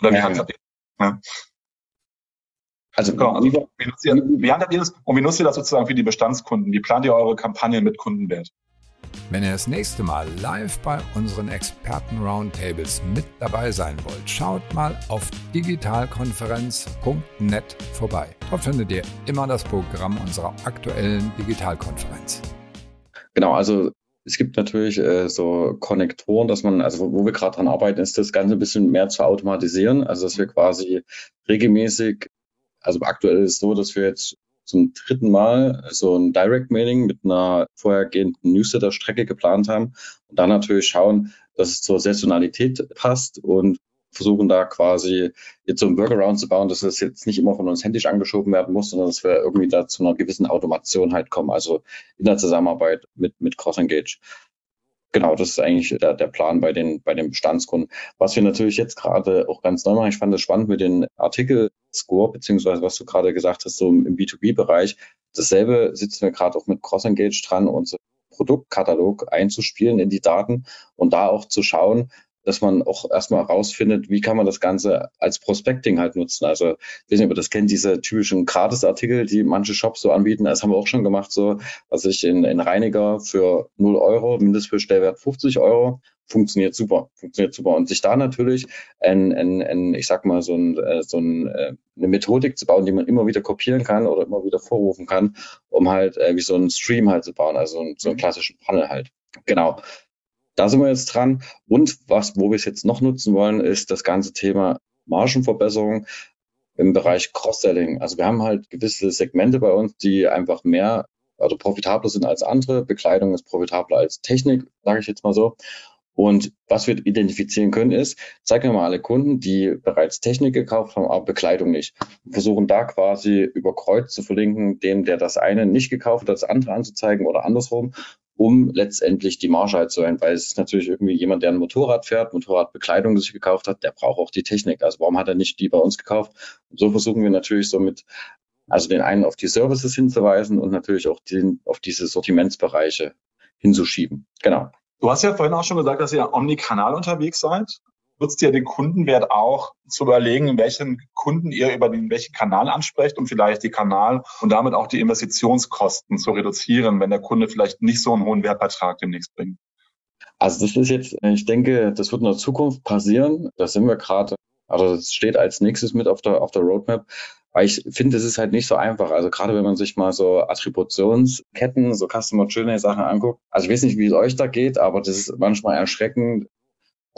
Oder wie ja, handhabt ihr? Ja. Also, genau, also wie, wie, nutzt ihr, wie handhabt ihr das und wie nutzt ihr das sozusagen für die Bestandskunden? Wie plant ihr eure Kampagnen mit Kundenwert? Wenn ihr das nächste Mal live bei unseren Experten-Roundtables mit dabei sein wollt, schaut mal auf digitalkonferenz.net vorbei. Dort findet ihr immer das Programm unserer aktuellen Digitalkonferenz. Genau, also es gibt natürlich äh, so Konnektoren, dass man, also wo wir gerade dran arbeiten, ist das Ganze ein bisschen mehr zu automatisieren. Also dass wir quasi regelmäßig, also aktuell ist es so, dass wir jetzt zum dritten Mal so ein Direct Mailing mit einer vorhergehenden Newsletter-Strecke geplant haben und dann natürlich schauen, dass es zur Saisonalität passt und versuchen da quasi jetzt so ein Workaround zu bauen, dass es jetzt nicht immer von uns händisch angeschoben werden muss, sondern dass wir irgendwie da zu einer gewissen Automation halt kommen, also in der Zusammenarbeit mit, mit Cross Engage. Genau, das ist eigentlich der, der Plan bei den, bei den Bestandskunden. Was wir natürlich jetzt gerade auch ganz neu machen, ich fand es spannend mit den Artikel-Score, beziehungsweise was du gerade gesagt hast, so im B2B-Bereich. Dasselbe sitzen wir gerade auch mit CrossEngage dran, unser Produktkatalog einzuspielen in die Daten und da auch zu schauen, dass man auch erstmal rausfindet, wie kann man das Ganze als Prospecting halt nutzen. Also, ich weiß nicht, ob das kennt, diese typischen Gratisartikel, die manche Shops so anbieten. Das haben wir auch schon gemacht, so, was ich in, in Reiniger für 0 Euro, Mindestbestellwert 50 Euro, funktioniert super, funktioniert super. Und sich da natürlich ein, ein, ein ich sag mal, so, ein, äh, so ein, äh, eine Methodik zu bauen, die man immer wieder kopieren kann oder immer wieder vorrufen kann, um halt äh, wie so einen Stream halt zu bauen, also so einen mhm. klassischen Funnel halt. Genau. Da sind wir jetzt dran. Und was, wo wir es jetzt noch nutzen wollen, ist das ganze Thema Margenverbesserung im Bereich Cross-Selling. Also wir haben halt gewisse Segmente bei uns, die einfach mehr, also profitabler sind als andere. Bekleidung ist profitabler als Technik, sage ich jetzt mal so. Und was wir identifizieren können, ist, zeigen wir mal alle Kunden, die bereits Technik gekauft haben, aber Bekleidung nicht. Wir versuchen da quasi über Kreuz zu verlinken, dem, der das eine nicht gekauft hat, das andere anzuzeigen oder andersrum um letztendlich die Marge halt zu erhöhen, weil es ist natürlich irgendwie jemand, der ein Motorrad fährt, Motorradbekleidung sich gekauft hat, der braucht auch die Technik. Also warum hat er nicht die bei uns gekauft? Und so versuchen wir natürlich so mit, also den einen auf die Services hinzuweisen und natürlich auch den auf diese Sortimentsbereiche hinzuschieben. Genau. Du hast ja vorhin auch schon gesagt, dass ihr omnikanal unterwegs seid nutzt ihr den Kundenwert auch zu überlegen, welchen Kunden ihr über den welchen Kanal ansprecht, um vielleicht die Kanal und damit auch die Investitionskosten zu reduzieren, wenn der Kunde vielleicht nicht so einen hohen Wertbeitrag demnächst bringt? Also das ist jetzt, ich denke, das wird in der Zukunft passieren. Da sind wir gerade, also das steht als nächstes mit auf der, auf der Roadmap. Weil ich finde, es ist halt nicht so einfach. Also gerade wenn man sich mal so Attributionsketten, so Customer Journey Sachen anguckt. Also ich weiß nicht, wie es euch da geht, aber das ist manchmal erschreckend,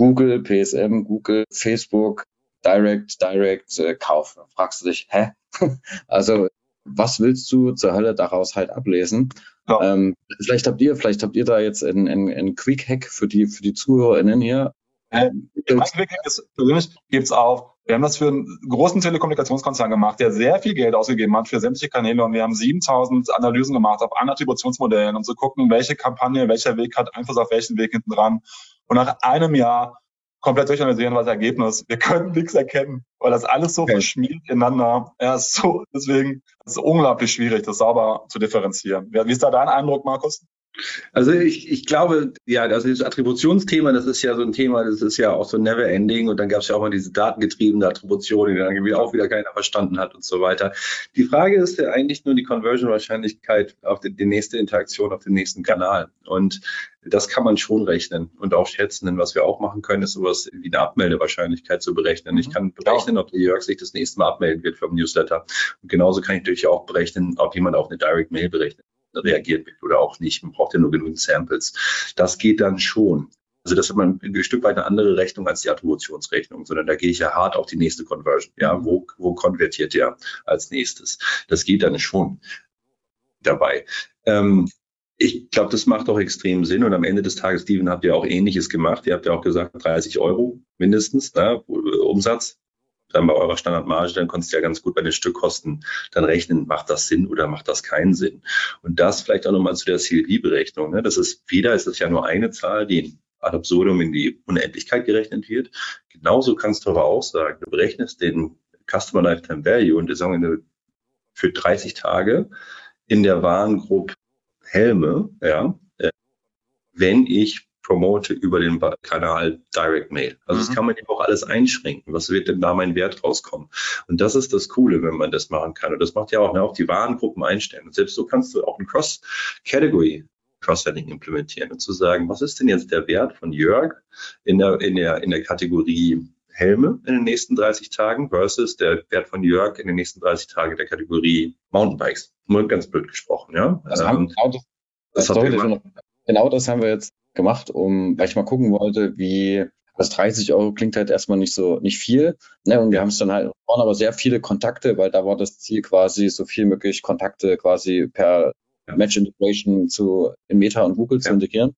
Google, PSM, Google, Facebook, Direct, Direct äh, kaufen. Fragst du dich, hä? [LAUGHS] also was willst du zur Hölle daraus halt ablesen? Ja. Ähm, vielleicht habt ihr, vielleicht habt ihr da jetzt einen, einen, einen Quick Hack für die für die ZuhörerInnen hier. Äh, mein Quick Hack ist persönlich gibt's auch. Wir haben das für einen großen Telekommunikationskonzern gemacht, der sehr viel Geld ausgegeben hat für sämtliche Kanäle und wir haben 7000 Analysen gemacht auf allen Attributionsmodellen, um zu gucken, welche Kampagne, welcher Weg hat Einfluss auf welchen Weg hinten dran. Und nach einem Jahr komplett durchanalysieren was das Ergebnis. Wir können nichts erkennen, weil das alles so okay. verschmiert ineinander. Ja, ist so, deswegen ist es unglaublich schwierig, das sauber zu differenzieren. Wie ist da dein Eindruck, Markus? Also ich, ich glaube, ja, also das Attributionsthema, das ist ja so ein Thema, das ist ja auch so never ending und dann gab es ja auch mal diese datengetriebene Attribution, die dann irgendwie auch wieder keiner verstanden hat und so weiter. Die Frage ist ja eigentlich nur die Conversion-Wahrscheinlichkeit auf die, die nächste Interaktion auf dem nächsten Kanal. Und das kann man schon rechnen und auch schätzen. Denn was wir auch machen können, ist sowas wie eine Abmeldewahrscheinlichkeit zu berechnen. Ich mhm. kann berechnen, ob der Jörg sich das nächste Mal abmelden wird vom Newsletter. Und genauso kann ich natürlich auch berechnen, ob jemand auf eine Direct Mail berechnet reagiert wird oder auch nicht. Man braucht ja nur genügend Samples. Das geht dann schon. Also das ist man ein Stück weit eine andere Rechnung als die Attributionsrechnung, sondern da gehe ich ja hart auf die nächste Conversion. Ja, wo, wo konvertiert der als nächstes? Das geht dann schon dabei. Ähm, ich glaube, das macht auch extrem Sinn. Und am Ende des Tages, Steven, habt ihr auch Ähnliches gemacht. Ihr habt ja auch gesagt, 30 Euro mindestens ne, Umsatz dann bei eurer Standardmarge, dann konntest du ja ganz gut bei den Stückkosten dann rechnen, macht das Sinn oder macht das keinen Sinn. Und das vielleicht auch nochmal zu der CLV-Berechnung. Ne? Das ist, wieder ist das ja nur eine Zahl, die ad absurdum in die Unendlichkeit gerechnet wird. Genauso kannst du aber auch sagen, du berechnest den Customer Lifetime Value und sagen, für 30 Tage in der Warengruppe Helme, ja, äh, wenn ich promote über den Kanal Direct Mail. Also mhm. das kann man ja auch alles einschränken. Was wird denn da mein Wert rauskommen? Und das ist das Coole, wenn man das machen kann. Und das macht ja auch, ne, auch die Warengruppen einstellen. Und selbst so kannst du auch ein Cross-Category Cross-Selling implementieren und zu sagen, was ist denn jetzt der Wert von Jörg in der, in der, in der Kategorie Helme in den nächsten 30 Tagen versus der Wert von Jörg in den nächsten 30 Tagen der Kategorie Mountainbikes. Nur ganz blöd gesprochen, ja. Also ähm, genau, das, das sorry, genau das haben wir jetzt gemacht, um, weil ich mal gucken wollte, wie das 30 Euro klingt halt erstmal nicht so, nicht viel. Ne? Und wir haben es dann halt, waren aber sehr viele Kontakte, weil da war das Ziel quasi, so viel möglich Kontakte quasi per Match Integration zu in Meta und Google ja. zu integrieren.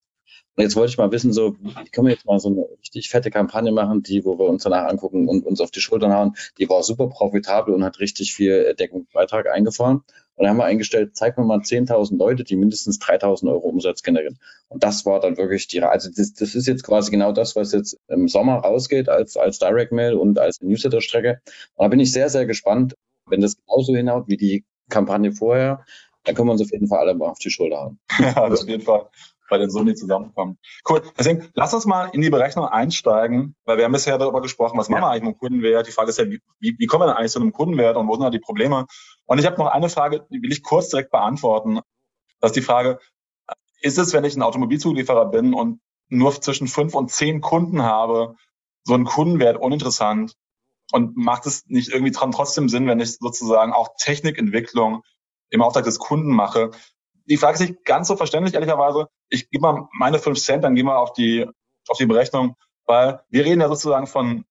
Und jetzt wollte ich mal wissen, so, wie können wir jetzt mal so eine richtig fette Kampagne machen, die, wo wir uns danach angucken und uns auf die Schultern hauen. Die war super profitabel und hat richtig viel Deckungsbeitrag eingefahren. Und dann haben wir eingestellt, zeig mir mal 10.000 Leute, die mindestens 3.000 Euro Umsatz generieren. Und das war dann wirklich die, also das, das ist jetzt quasi genau das, was jetzt im Sommer rausgeht als, als Direct Mail und als Newsletter-Strecke. Und da bin ich sehr, sehr gespannt, wenn das genauso hinhaut wie die Kampagne vorher, dann können wir uns auf jeden Fall alle mal auf die Schulter hauen. [LAUGHS] Ja, auf jeden Fall bei den Sony zusammenkommen. Cool. Deswegen, lass uns mal in die Berechnung einsteigen, weil wir haben bisher darüber gesprochen, was machen wir eigentlich mit dem Kundenwert? Die Frage ist ja, wie, wie kommen wir denn eigentlich zu einem Kundenwert und wo sind da die Probleme? Und ich habe noch eine Frage, die will ich kurz direkt beantworten. Das ist die Frage, ist es, wenn ich ein Automobilzulieferer bin und nur zwischen fünf und zehn Kunden habe, so ein Kundenwert uninteressant? Und macht es nicht irgendwie trotzdem Sinn, wenn ich sozusagen auch Technikentwicklung im Auftrag des Kunden mache, die Frage ist nicht ganz so verständlich, ehrlicherweise. Ich gebe mal meine fünf Cent, dann gehen wir auf die, auf die Berechnung, weil wir reden ja sozusagen von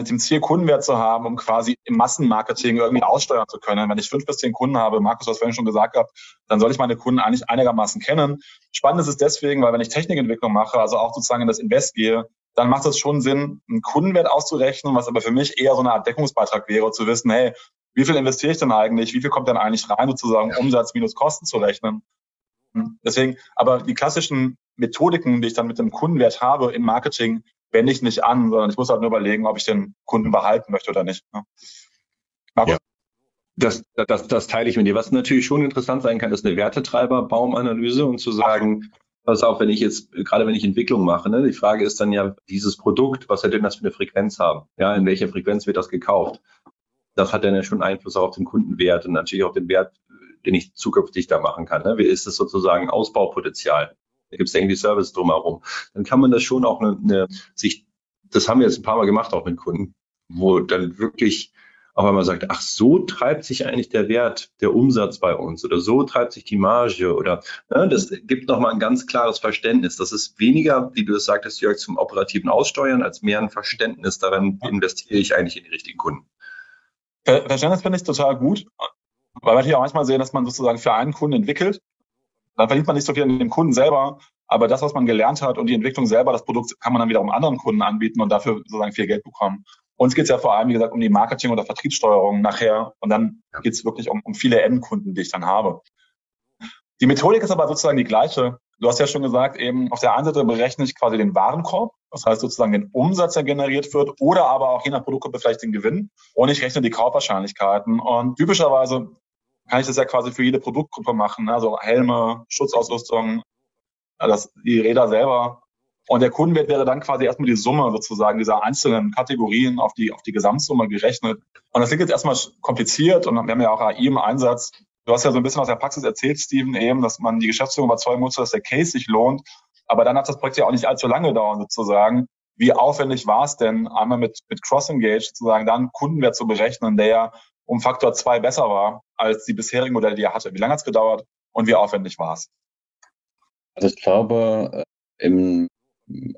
mit dem Ziel, Kundenwert zu haben, um quasi im Massenmarketing irgendwie aussteuern zu können. Wenn ich fünf bis zehn Kunden habe, Markus, du hast vorhin schon gesagt gehabt, dann soll ich meine Kunden eigentlich einigermaßen kennen. Spannend ist es deswegen, weil wenn ich Technikentwicklung mache, also auch sozusagen in das Invest gehe, dann macht es schon Sinn, einen Kundenwert auszurechnen, was aber für mich eher so eine Art Deckungsbeitrag wäre, zu wissen, hey, wie viel investiere ich denn eigentlich, wie viel kommt denn eigentlich rein, sozusagen Umsatz minus Kosten zu rechnen. Hm, deswegen, aber die klassischen Methodiken, die ich dann mit dem Kundenwert habe im Marketing, wende ich nicht an, sondern ich muss halt nur überlegen, ob ich den Kunden behalten möchte oder nicht. Ne? Ja. Das, das, das teile ich mit dir. Was natürlich schon interessant sein kann, ist eine Wertetreiber-Baumanalyse und zu sagen, pass auf, wenn ich jetzt, gerade wenn ich Entwicklung mache, ne, die Frage ist dann ja, dieses Produkt, was soll denn das für eine Frequenz haben? Ja, in welcher Frequenz wird das gekauft? das hat dann ja schon Einfluss auf den Kundenwert und natürlich auch den Wert, den ich zukünftig da machen kann. Ne? Wie ist das sozusagen Ausbaupotenzial? Da gibt es irgendwie Service drumherum. Dann kann man das schon auch eine, eine, sich, das haben wir jetzt ein paar Mal gemacht, auch mit Kunden, wo dann wirklich auch wenn man sagt, ach, so treibt sich eigentlich der Wert, der Umsatz bei uns oder so treibt sich die Marge oder ne, das gibt nochmal ein ganz klares Verständnis. Das ist weniger, wie du es sagtest, Jörg, zum operativen Aussteuern, als mehr ein Verständnis daran, investiere ich eigentlich in die richtigen Kunden. Verständnis finde ich total gut, weil wir natürlich auch manchmal sehen, dass man sozusagen für einen Kunden entwickelt. Dann verdient man nicht so viel an dem Kunden selber, aber das, was man gelernt hat und die Entwicklung selber, das Produkt kann man dann wiederum anderen Kunden anbieten und dafür sozusagen viel Geld bekommen. Uns geht es ja vor allem, wie gesagt, um die Marketing- oder Vertriebssteuerung nachher und dann geht es wirklich um, um viele Endkunden, die ich dann habe. Die Methodik ist aber sozusagen die gleiche. Du hast ja schon gesagt, eben auf der einen Seite berechne ich quasi den Warenkorb, das heißt sozusagen den Umsatz, der generiert wird, oder aber auch je nach Produktgruppe vielleicht den Gewinn. Und ich rechne die Kaufwahrscheinlichkeiten. Und typischerweise kann ich das ja quasi für jede Produktgruppe machen, also Helme, Schutzausrüstung, das, die Räder selber. Und der Kundenwert wäre dann quasi erstmal die Summe sozusagen dieser einzelnen Kategorien auf die, auf die Gesamtsumme gerechnet. Und das klingt jetzt erstmal kompliziert und wir haben ja auch AI im Einsatz. Du hast ja so ein bisschen aus der Praxis erzählt, Steven, eben, dass man die Geschäftsführung überzeugen muss, dass der Case sich lohnt. Aber dann hat das Projekt ja auch nicht allzu lange gedauert, sozusagen. Wie aufwendig war es denn, einmal mit, mit Cross-Engage sozusagen dann Kundenwert zu berechnen, der ja um Faktor zwei besser war als die bisherigen Modelle, die er hatte? Wie lange hat es gedauert und wie aufwendig war es? Also ich glaube, äh, im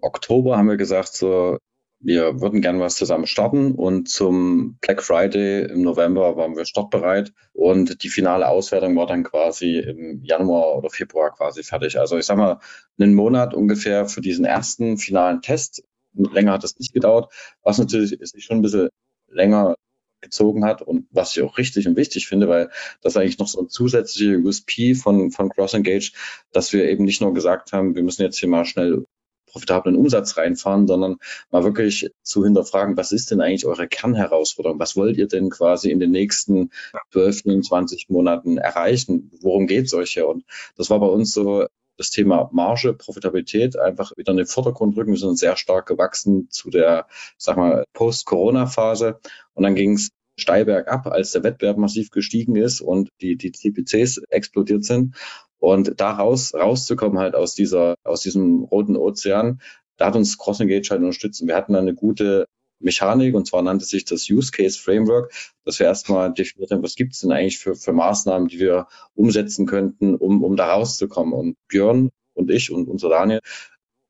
Oktober haben wir gesagt, so wir würden gerne was zusammen starten und zum Black Friday im November waren wir startbereit und die finale Auswertung war dann quasi im Januar oder Februar quasi fertig. Also ich sag mal, einen Monat ungefähr für diesen ersten finalen Test. Länger hat es nicht gedauert, was natürlich sich schon ein bisschen länger gezogen hat und was ich auch richtig und wichtig finde, weil das eigentlich noch so ein zusätzlicher USP von, von Cross Engage, dass wir eben nicht nur gesagt haben, wir müssen jetzt hier mal schnell profitablen Umsatz reinfahren, sondern mal wirklich zu hinterfragen, was ist denn eigentlich eure Kernherausforderung? Was wollt ihr denn quasi in den nächsten 12, 20 Monaten erreichen? Worum geht es euch hier? Und das war bei uns so das Thema Marge, Profitabilität einfach wieder in den Vordergrund rücken. Wir sind sehr stark gewachsen zu der, sag mal, Post-Corona-Phase. Und dann ging es steil bergab, als der Wettbewerb massiv gestiegen ist und die, die CPCs explodiert sind. Und da raus, rauszukommen halt aus dieser, aus diesem roten Ozean, da hat uns Cross Engage halt unterstützt. Wir hatten eine gute Mechanik und zwar nannte sich das Use Case Framework, dass wir erstmal definiert haben, was gibt es denn eigentlich für, für Maßnahmen, die wir umsetzen könnten, um, um da rauszukommen. Und Björn und ich und unser Daniel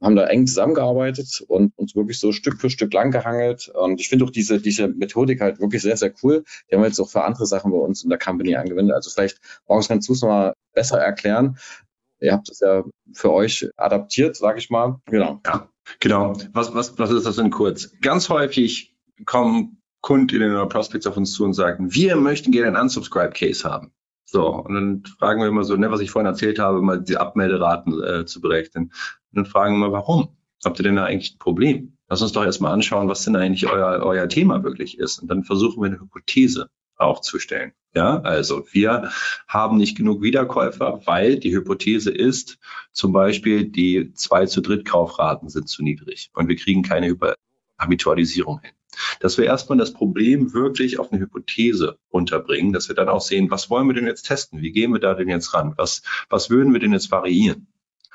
haben da eng zusammengearbeitet und uns wirklich so Stück für Stück lang gehangelt. Und ich finde auch diese, diese Methodik halt wirklich sehr, sehr cool. Die haben wir jetzt auch für andere Sachen bei uns in der Company angewendet. Also vielleicht, morgens kannst du es nochmal besser erklären. Ihr habt es ja für euch adaptiert, sage ich mal. Genau. Ja, genau. Was, was, was ist das denn kurz? Ganz häufig kommen Kundinnen oder Prospects auf uns zu und sagen, wir möchten gerne einen Unsubscribe-Case haben. So, und dann fragen wir immer so, ne, was ich vorhin erzählt habe, mal die Abmelderaten äh, zu berechnen. Und dann fragen wir, warum? Habt ihr denn da eigentlich ein Problem? Lass uns doch erstmal anschauen, was denn eigentlich euer, euer Thema wirklich ist. Und dann versuchen wir eine Hypothese aufzustellen. Ja, also wir haben nicht genug Wiederkäufer, weil die Hypothese ist, zum Beispiel die zwei zu dritt Kaufraten sind zu niedrig und wir kriegen keine Habitualisierung hin dass wir erstmal das Problem wirklich auf eine Hypothese unterbringen, dass wir dann auch sehen, was wollen wir denn jetzt testen? Wie gehen wir da denn jetzt ran? Was, was würden wir denn jetzt variieren?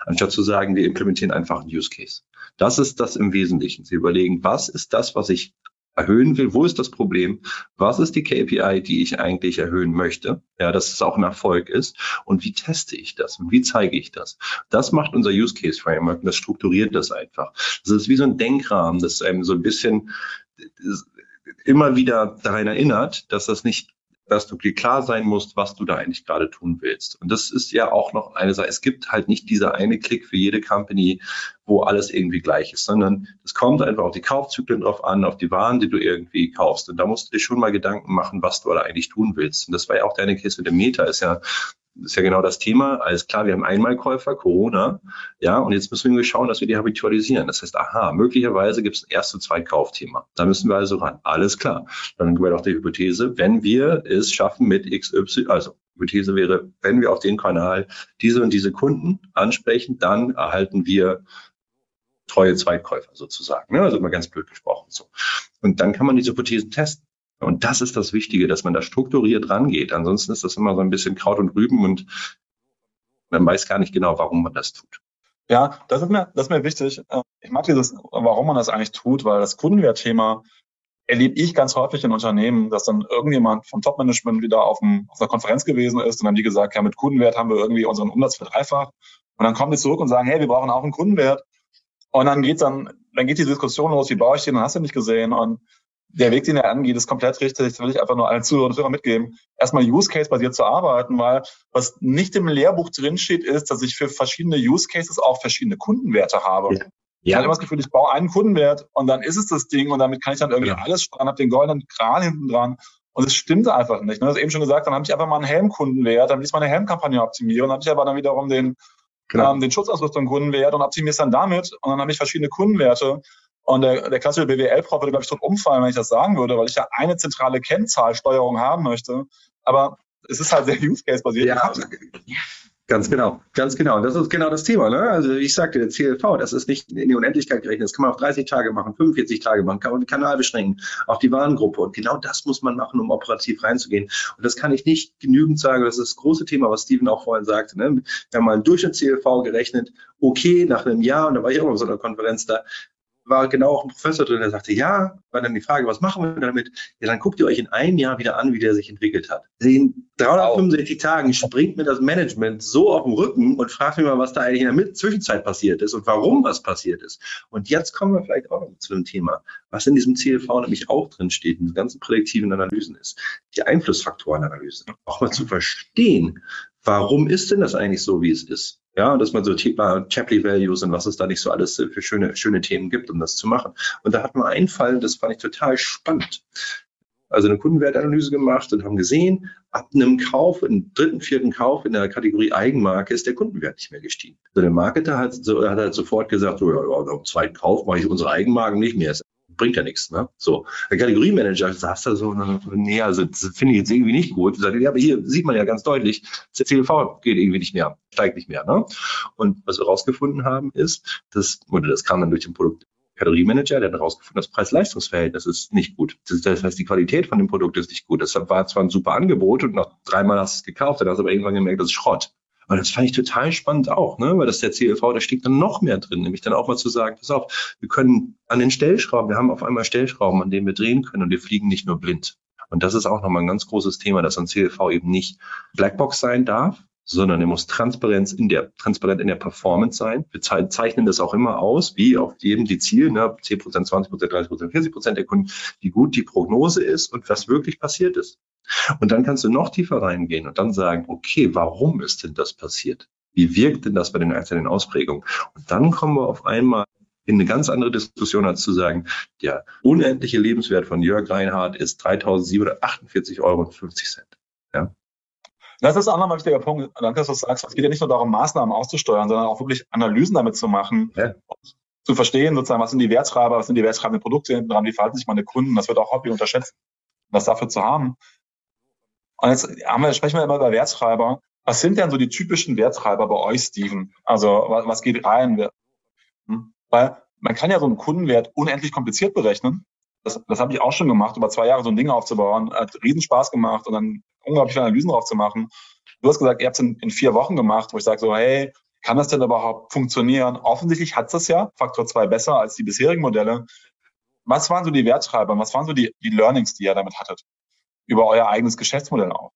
Anstatt zu sagen, wir implementieren einfach einen Use Case. Das ist das im Wesentlichen. Sie überlegen, was ist das, was ich erhöhen will, wo ist das Problem, was ist die KPI, die ich eigentlich erhöhen möchte, ja, dass es auch ein Erfolg ist und wie teste ich das und wie zeige ich das. Das macht unser Use Case Framework und das strukturiert das einfach. Das ist wie so ein Denkrahmen, das einem so ein bisschen immer wieder daran erinnert, dass das nicht dass du dir klar sein musst, was du da eigentlich gerade tun willst. Und das ist ja auch noch eine Sache. Es gibt halt nicht dieser eine Klick für jede Company, wo alles irgendwie gleich ist, sondern es kommt einfach auf die Kaufzyklen drauf an, auf die Waren, die du irgendwie kaufst. Und da musst du dir schon mal Gedanken machen, was du da eigentlich tun willst. Und das war ja auch deine Case mit dem Meta, ist ja ist ja genau das Thema. Alles klar, wir haben Einmalkäufer, Corona, ja, und jetzt müssen wir schauen, dass wir die habitualisieren. Das heißt, aha, möglicherweise gibt es ein erste Zweitkaufthema. Da müssen wir also ran. Alles klar. Dann wäre doch die Hypothese, wenn wir es schaffen mit XY, also Hypothese wäre, wenn wir auf den Kanal diese und diese Kunden ansprechen, dann erhalten wir treue Zweitkäufer sozusagen. Ne? Also mal ganz blöd gesprochen. So. Und dann kann man diese Hypothesen testen. Und das ist das Wichtige, dass man da strukturiert rangeht. Ansonsten ist das immer so ein bisschen Kraut und Rüben und man weiß gar nicht genau, warum man das tut. Ja, das ist mir, das ist mir wichtig. Äh, ich mag dieses, warum man das eigentlich tut, weil das Kundenwertthema erlebe ich ganz häufig in Unternehmen, dass dann irgendjemand vom Topmanagement wieder auf, dem, auf einer Konferenz gewesen ist und dann die gesagt, ja, mit Kundenwert haben wir irgendwie unseren Umsatz verdreifacht. Und dann kommen die zurück und sagen, hey, wir brauchen auch einen Kundenwert. Und dann geht's dann, dann geht die Diskussion los, wie baue ich den, dann hast du nicht gesehen. Und der Weg, den er angeht, ist komplett richtig. Das will ich einfach nur allen Zuhörern und Hörern mitgeben. Erstmal Use Case basiert zu arbeiten, weil was nicht im Lehrbuch drinsteht, ist, dass ich für verschiedene Use Cases auch verschiedene Kundenwerte habe. Ja. Ich habe immer das Gefühl, ich baue einen Kundenwert und dann ist es das Ding und damit kann ich dann irgendwie ja. alles steuern, habe den goldenen Kran hinten dran. Und es stimmt einfach nicht. Ne? Das eben schon gesagt, dann habe ich einfach mal einen Helmkundenwert, dann will ich meine Helmkampagne optimieren, dann habe ich aber dann wiederum den, genau. ähm, den Schutzausrüstung-Kundenwert und optimiere es dann damit und dann habe ich verschiedene Kundenwerte. Und der, der klassische BWL-Prof würde, glaube ich, tot umfallen, wenn ich das sagen würde, weil ich ja eine zentrale Kennzahlsteuerung haben möchte. Aber es ist halt sehr Use-Case-basiert. Ja, ganz genau, ganz genau. Das ist genau das Thema. Ne? Also ich sagte, der CLV, das ist nicht in die Unendlichkeit gerechnet. Das kann man auf 30 Tage machen, 45 Tage machen, kann man den Kanal beschränken, auch die Warengruppe. Und genau das muss man machen, um operativ reinzugehen. Und das kann ich nicht genügend sagen. Das ist das große Thema, was Steven auch vorhin sagte. Ne? Wir haben mal einen Durchschnitts-CLV gerechnet. Okay, nach einem Jahr, und da war ich auch auf so einer Konferenz da, war genau auch ein Professor drin, der sagte, ja, war dann die Frage, was machen wir damit? Ja, dann guckt ihr euch in einem Jahr wieder an, wie der sich entwickelt hat. In 365 Tagen springt mir das Management so auf den Rücken und fragt mich mal, was da eigentlich in der Zwischenzeit passiert ist und warum was passiert ist. Und jetzt kommen wir vielleicht auch noch zu dem Thema, was in diesem CLV nämlich auch drin steht, in den ganzen prädiktiven Analysen ist, die Einflussfaktorenanalyse. Auch mal zu verstehen, warum ist denn das eigentlich so, wie es ist? Ja, dass man so Thema Chapley Values und was es da nicht so alles für schöne, schöne Themen gibt, um das zu machen. Und da hat man einen Fall, das fand ich total spannend. also eine Kundenwertanalyse gemacht und haben gesehen, ab einem Kauf, im dritten, vierten Kauf in der Kategorie Eigenmarke ist der Kundenwert nicht mehr gestiegen. Also der Marketer hat, so, hat halt sofort gesagt, so, ja, ja, am zweiten Kauf mache ich unsere Eigenmarken nicht mehr. Das bringt ja nichts. Ne? So, der Kategoriemanager saß da so, nee, also das finde ich jetzt irgendwie nicht gut. Sagt, ja, aber hier sieht man ja ganz deutlich, CLV geht irgendwie nicht mehr, steigt nicht mehr. Ne? Und was wir rausgefunden haben, ist, dass, oder das kam dann durch den Produkt Kaloriemanager, der hat herausgefunden, das Preis-Leistungs-Verhältnis ist nicht gut. Das heißt, die Qualität von dem Produkt ist nicht gut. Deshalb war zwar ein super Angebot und nach dreimal hast du es gekauft, dann hast du aber irgendwann gemerkt, das ist Schrott. Und das fand ich total spannend auch, ne? weil das der CLV, da steckt dann noch mehr drin, nämlich dann auch mal zu sagen, pass auf, wir können an den Stellschrauben, wir haben auf einmal Stellschrauben, an denen wir drehen können und wir fliegen nicht nur blind. Und das ist auch nochmal ein ganz großes Thema, dass ein CLV eben nicht Blackbox sein darf, sondern er muss Transparenz in der, transparent in der Performance sein. Wir zeichnen das auch immer aus, wie auf jedem die Ziel, ne, 10 Prozent, 20 Prozent, 30 Prozent, 40 Prozent der Kunden, wie gut die Prognose ist und was wirklich passiert ist. Und dann kannst du noch tiefer reingehen und dann sagen, okay, warum ist denn das passiert? Wie wirkt denn das bei den einzelnen Ausprägungen? Und dann kommen wir auf einmal in eine ganz andere Diskussion, als zu sagen, der unendliche Lebenswert von Jörg Reinhardt ist 3.748,50 Euro. Ja, das ist auch nochmal ein wichtiger Punkt. Danke, dass du sagst. Es geht ja nicht nur darum, Maßnahmen auszusteuern, sondern auch wirklich Analysen damit zu machen. Ja. Zu verstehen, sozusagen, was sind die Wertschreiber, was sind die wertschreibenden Produkte hinten dran, wie verhalten sich meine Kunden. Das wird auch Hobby unterschätzt, das dafür zu haben. Und jetzt wir, sprechen wir immer über Wertschreiber. Was sind denn so die typischen Wertschreiber bei euch, Steven? Also, was, was geht rein? Hm? Weil man kann ja so einen Kundenwert unendlich kompliziert berechnen. Das, das habe ich auch schon gemacht, über zwei Jahre so ein Ding aufzubauen. Hat Riesenspaß gemacht und dann unglaublich viele Analysen drauf zu machen. Du hast gesagt, ihr habt es in, in vier Wochen gemacht, wo ich sage so, hey, kann das denn überhaupt funktionieren? Offensichtlich hat es das ja, Faktor 2 besser als die bisherigen Modelle. Was waren so die Werttreiber? Was waren so die, die Learnings, die ihr damit hattet? Über euer eigenes Geschäftsmodell auch?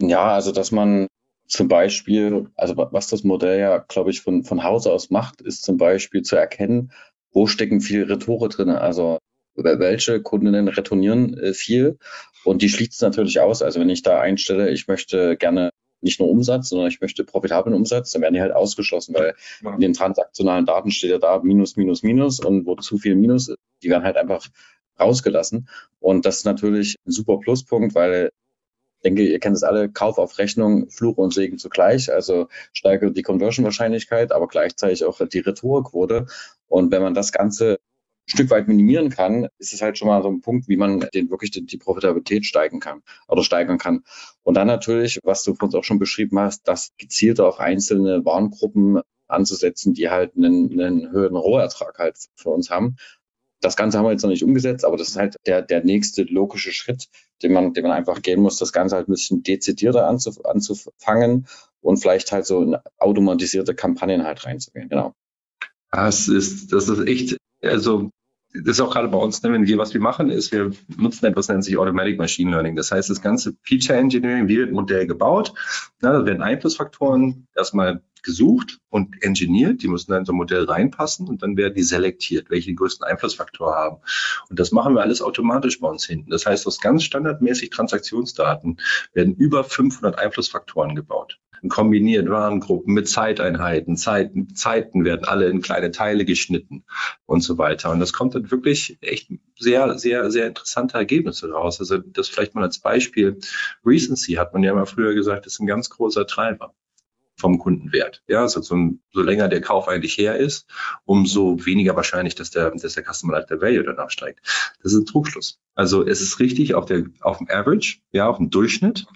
Ja, also dass man zum Beispiel, also was das Modell ja, glaube ich, von, von Hause aus macht, ist zum Beispiel zu erkennen, wo stecken viele Retore drin. Also welche Kundinnen retournieren äh, viel und die schließt es natürlich aus. Also wenn ich da einstelle, ich möchte gerne nicht nur Umsatz, sondern ich möchte profitablen Umsatz, dann werden die halt ausgeschlossen, weil ja. in den transaktionalen Daten steht ja da Minus, Minus, Minus und wo zu viel Minus ist, die werden halt einfach rausgelassen. Und das ist natürlich ein super Pluspunkt, weil ich denke, ihr kennt es alle, Kauf auf Rechnung, Fluch und Segen zugleich, also steigert die Conversion-Wahrscheinlichkeit, aber gleichzeitig auch die Retourquote. Und wenn man das Ganze Stück weit minimieren kann, ist es halt schon mal so ein Punkt, wie man den wirklich die, die Profitabilität steigen kann oder steigern kann. Und dann natürlich, was du uns auch schon beschrieben hast, das gezielt auf einzelne Warengruppen anzusetzen, die halt einen, einen höheren Rohertrag halt für uns haben. Das Ganze haben wir jetzt noch nicht umgesetzt, aber das ist halt der, der nächste logische Schritt, den man, den man einfach gehen muss, das Ganze halt ein bisschen dezidierter anzuf anzufangen und vielleicht halt so in automatisierte Kampagnen halt reinzugehen. Genau. Das ist, das ist echt, also das ist auch gerade bei uns, ne, wenn wir was wir machen, ist, wir nutzen etwas, nennt sich Automatic Machine Learning. Das heißt, das ganze Feature Engineering, wie wird ein Modell gebaut? Na, da werden Einflussfaktoren erstmal gesucht und engineert. Die müssen dann in so ein Modell reinpassen und dann werden die selektiert, welche den größten Einflussfaktor haben. Und das machen wir alles automatisch bei uns hinten. Das heißt, aus ganz standardmäßig Transaktionsdaten werden über 500 Einflussfaktoren gebaut kombiniert Warengruppen mit Zeiteinheiten, Zeiten, Zeiten werden alle in kleine Teile geschnitten und so weiter. Und das kommt dann wirklich echt sehr, sehr, sehr interessante Ergebnisse raus. Also das vielleicht mal als Beispiel. Recency hat man ja mal früher gesagt, ist ein ganz großer Treiber vom Kundenwert. Ja, also so, so länger der Kauf eigentlich her ist, umso weniger wahrscheinlich, dass der, dass der Customer Lifetime Value danach steigt. Das ist ein Trugschluss. Also es ist richtig auf der, auf dem Average, ja, auf dem Durchschnitt.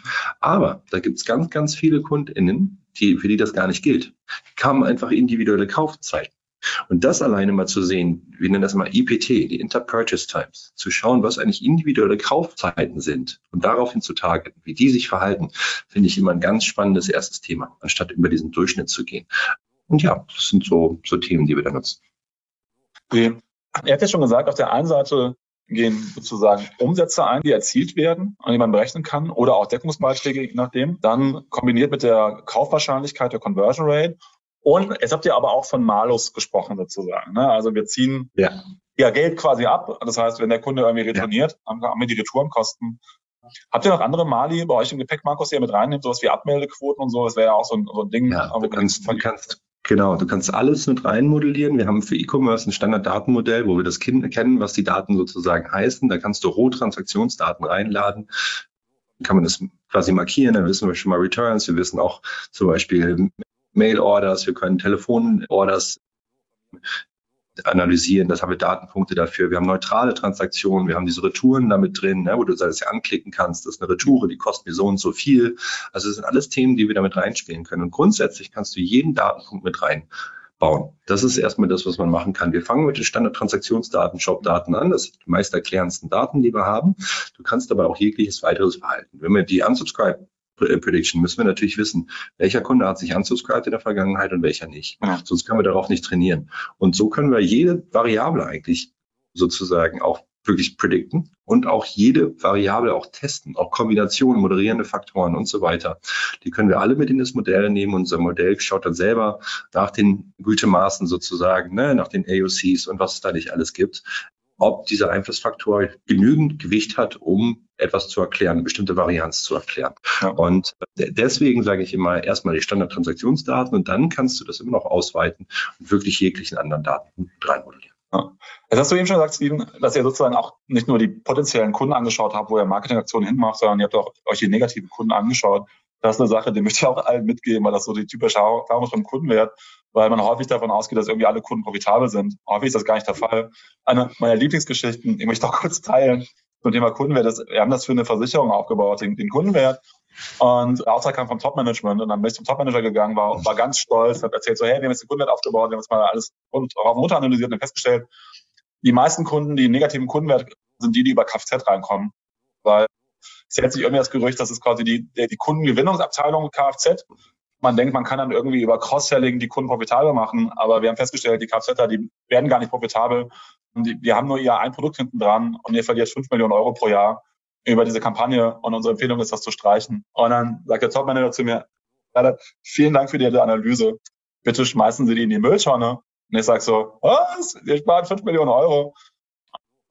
Aber da gibt es ganz, ganz viele KundInnen, die, für die das gar nicht gilt. Die haben einfach individuelle Kaufzeiten. Und das alleine mal zu sehen, wir nennen das mal IPT, die Inter-Purchase Times, zu schauen, was eigentlich individuelle Kaufzeiten sind und daraufhin zu targeten, wie die sich verhalten, finde ich immer ein ganz spannendes erstes Thema, anstatt über diesen Durchschnitt zu gehen. Und ja, das sind so, so Themen, die wir da nutzen. Okay. Er hat ja schon gesagt, auf der einen Seite gehen sozusagen Umsätze ein, die erzielt werden, an die man berechnen kann, oder auch Deckungsbeiträge, je nachdem. Dann kombiniert mit der Kaufwahrscheinlichkeit, der Conversion Rate und jetzt habt ihr aber auch von Malus gesprochen sozusagen. Ne? Also wir ziehen ja. ja Geld quasi ab. Das heißt, wenn der Kunde irgendwie retourniert, ja. haben wir die Retourenkosten. Habt ihr noch andere Mali bei euch im Gepäck, Markus, die ihr mit reinnimmt, sowas wie Abmeldequoten und so? Das wäre ja auch so ein, so ein Ding. Ja, du kannst, du kannst Genau, du kannst alles mit rein modellieren. Wir haben für E-Commerce ein Standarddatenmodell, wo wir das kennen, was die Daten sozusagen heißen. Da kannst du Rohtransaktionsdaten reinladen. Dann kann man das quasi markieren. Dann wissen wir schon mal Returns. Wir wissen auch zum Beispiel Mail-Orders. Wir können Telefon-Orders analysieren. Das haben wir Datenpunkte dafür. Wir haben neutrale Transaktionen. Wir haben diese Retouren damit drin, ne, wo du das ja anklicken kannst. Das ist eine Retoure, die kostet mir so und so viel. Also das sind alles Themen, die wir damit reinspielen können. Und grundsätzlich kannst du jeden Datenpunkt mit reinbauen. Das ist erstmal das, was man machen kann. Wir fangen mit den Standardtransaktionsdaten, Shop-Daten an. Das sind die meist erklärendsten Daten, die wir haben. Du kannst aber auch jegliches weiteres Verhalten. Wenn wir die unsubscribe äh, Prediction müssen wir natürlich wissen, welcher Kunde hat sich unsubscribed in der Vergangenheit und welcher nicht. Ja. Sonst können wir darauf nicht trainieren. Und so können wir jede Variable eigentlich sozusagen auch wirklich predikten und auch jede Variable auch testen, auch Kombinationen, moderierende Faktoren und so weiter. Die können wir alle mit in das Modell nehmen. Unser Modell schaut dann selber nach den Gütemaßen sozusagen, ne, nach den AOCs und was es da nicht alles gibt ob dieser Einflussfaktor genügend Gewicht hat, um etwas zu erklären, eine bestimmte Varianz zu erklären. Ja. Und deswegen sage ich immer erstmal die Standardtransaktionsdaten und dann kannst du das immer noch ausweiten und wirklich jeglichen anderen Daten reinmodellieren. Ja. Jetzt hast du eben schon gesagt, Steven, dass ihr sozusagen auch nicht nur die potenziellen Kunden angeschaut habt, wo ihr Marketingaktionen hinmacht, sondern ihr habt auch euch die negativen Kunden angeschaut. Das ist eine Sache, die möchte ich auch allen mitgeben, weil das so die typische Erfahrung vom Kundenwert weil man häufig davon ausgeht, dass irgendwie alle Kunden profitabel sind. Häufig ist das gar nicht der Fall. Eine meiner Lieblingsgeschichten, die möchte ich auch [LAUGHS] kurz teilen, zum Thema Kundenwert. Das, wir haben das für eine Versicherung aufgebaut, den, den Kundenwert. Und der Auftrag kam vom Topmanagement und dann bin ich zum Topmanager gegangen, war, war ganz stolz, habe erzählt so, hey, wir haben jetzt den Kundenwert aufgebaut, wir haben jetzt mal alles rund auf Mutter analysiert und festgestellt, die meisten Kunden, die negativen Kundenwert, sind die, die über Kfz reinkommen. Weil es hält sich irgendwie das Gerücht, dass es quasi die, die Kundengewinnungsabteilung Kfz man denkt, man kann dann irgendwie über Cross-Selling die Kunden profitabel machen, aber wir haben festgestellt, die Kfz, die werden gar nicht profitabel. Die, die haben nur ihr ein Produkt hinten dran und ihr verliert fünf Millionen Euro pro Jahr über diese Kampagne und unsere Empfehlung ist, das zu streichen. Und dann sagt der Topmanager zu mir, vielen Dank für die Analyse. Bitte schmeißen Sie die in die Mülltonne. Und ich sage so, was? Wir sparen fünf Millionen Euro.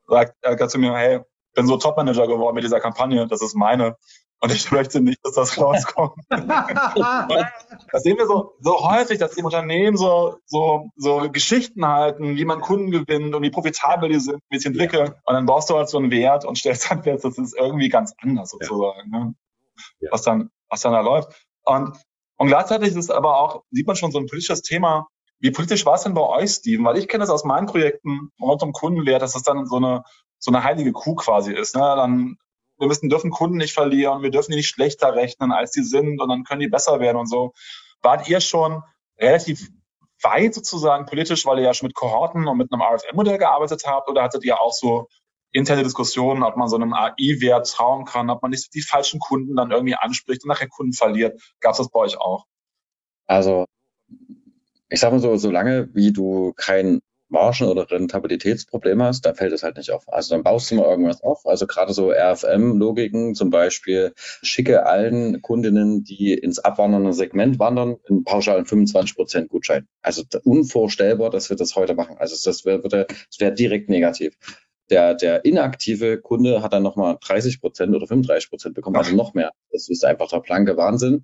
Sagt er zu mir, hey, bin so Topmanager geworden mit dieser Kampagne, das ist meine. Und ich [LAUGHS] möchte nicht, dass das [LAUGHS] rauskommt. das sehen wir so, so häufig, dass die Unternehmen so, so, so Geschichten halten, wie man Kunden gewinnt und wie profitabel die sind, wie sie entwickeln. Und dann baust du halt so einen Wert und stellst dann fest, das ist irgendwie ganz anders sozusagen, ne? was, dann, was dann da läuft. Und, und gleichzeitig ist aber auch, sieht man schon so ein politisches Thema. Wie politisch war es denn bei euch, Steven? Weil ich kenne das aus meinen Projekten rund um Kundenwert, dass das dann so eine, so eine heilige Kuh quasi ist. Ne? Dann wir müssen, dürfen Kunden nicht verlieren, wir dürfen die nicht schlechter rechnen, als die sind und dann können die besser werden und so. Wart ihr schon relativ weit sozusagen politisch, weil ihr ja schon mit Kohorten und mit einem RFM-Modell gearbeitet habt oder hattet ihr auch so interne Diskussionen, ob man so einem AI-Wert trauen kann, ob man nicht die falschen Kunden dann irgendwie anspricht und nachher Kunden verliert. Gab es das bei euch auch? Also, ich sag mal so, solange wie du kein Margen- oder Rentabilitätsprobleme hast, dann fällt es halt nicht auf. Also dann baust du mal irgendwas auf. Also gerade so RFM-Logiken, zum Beispiel schicke allen Kundinnen, die ins abwandernde Segment wandern, einen pauschalen 25 Prozent Gutschein. Also unvorstellbar, dass wir das heute machen. Also das wäre das wäre direkt negativ. Der, der inaktive Kunde hat dann nochmal 30 Prozent oder 35 Prozent bekommen, also noch mehr. Das ist einfach der blanke Wahnsinn.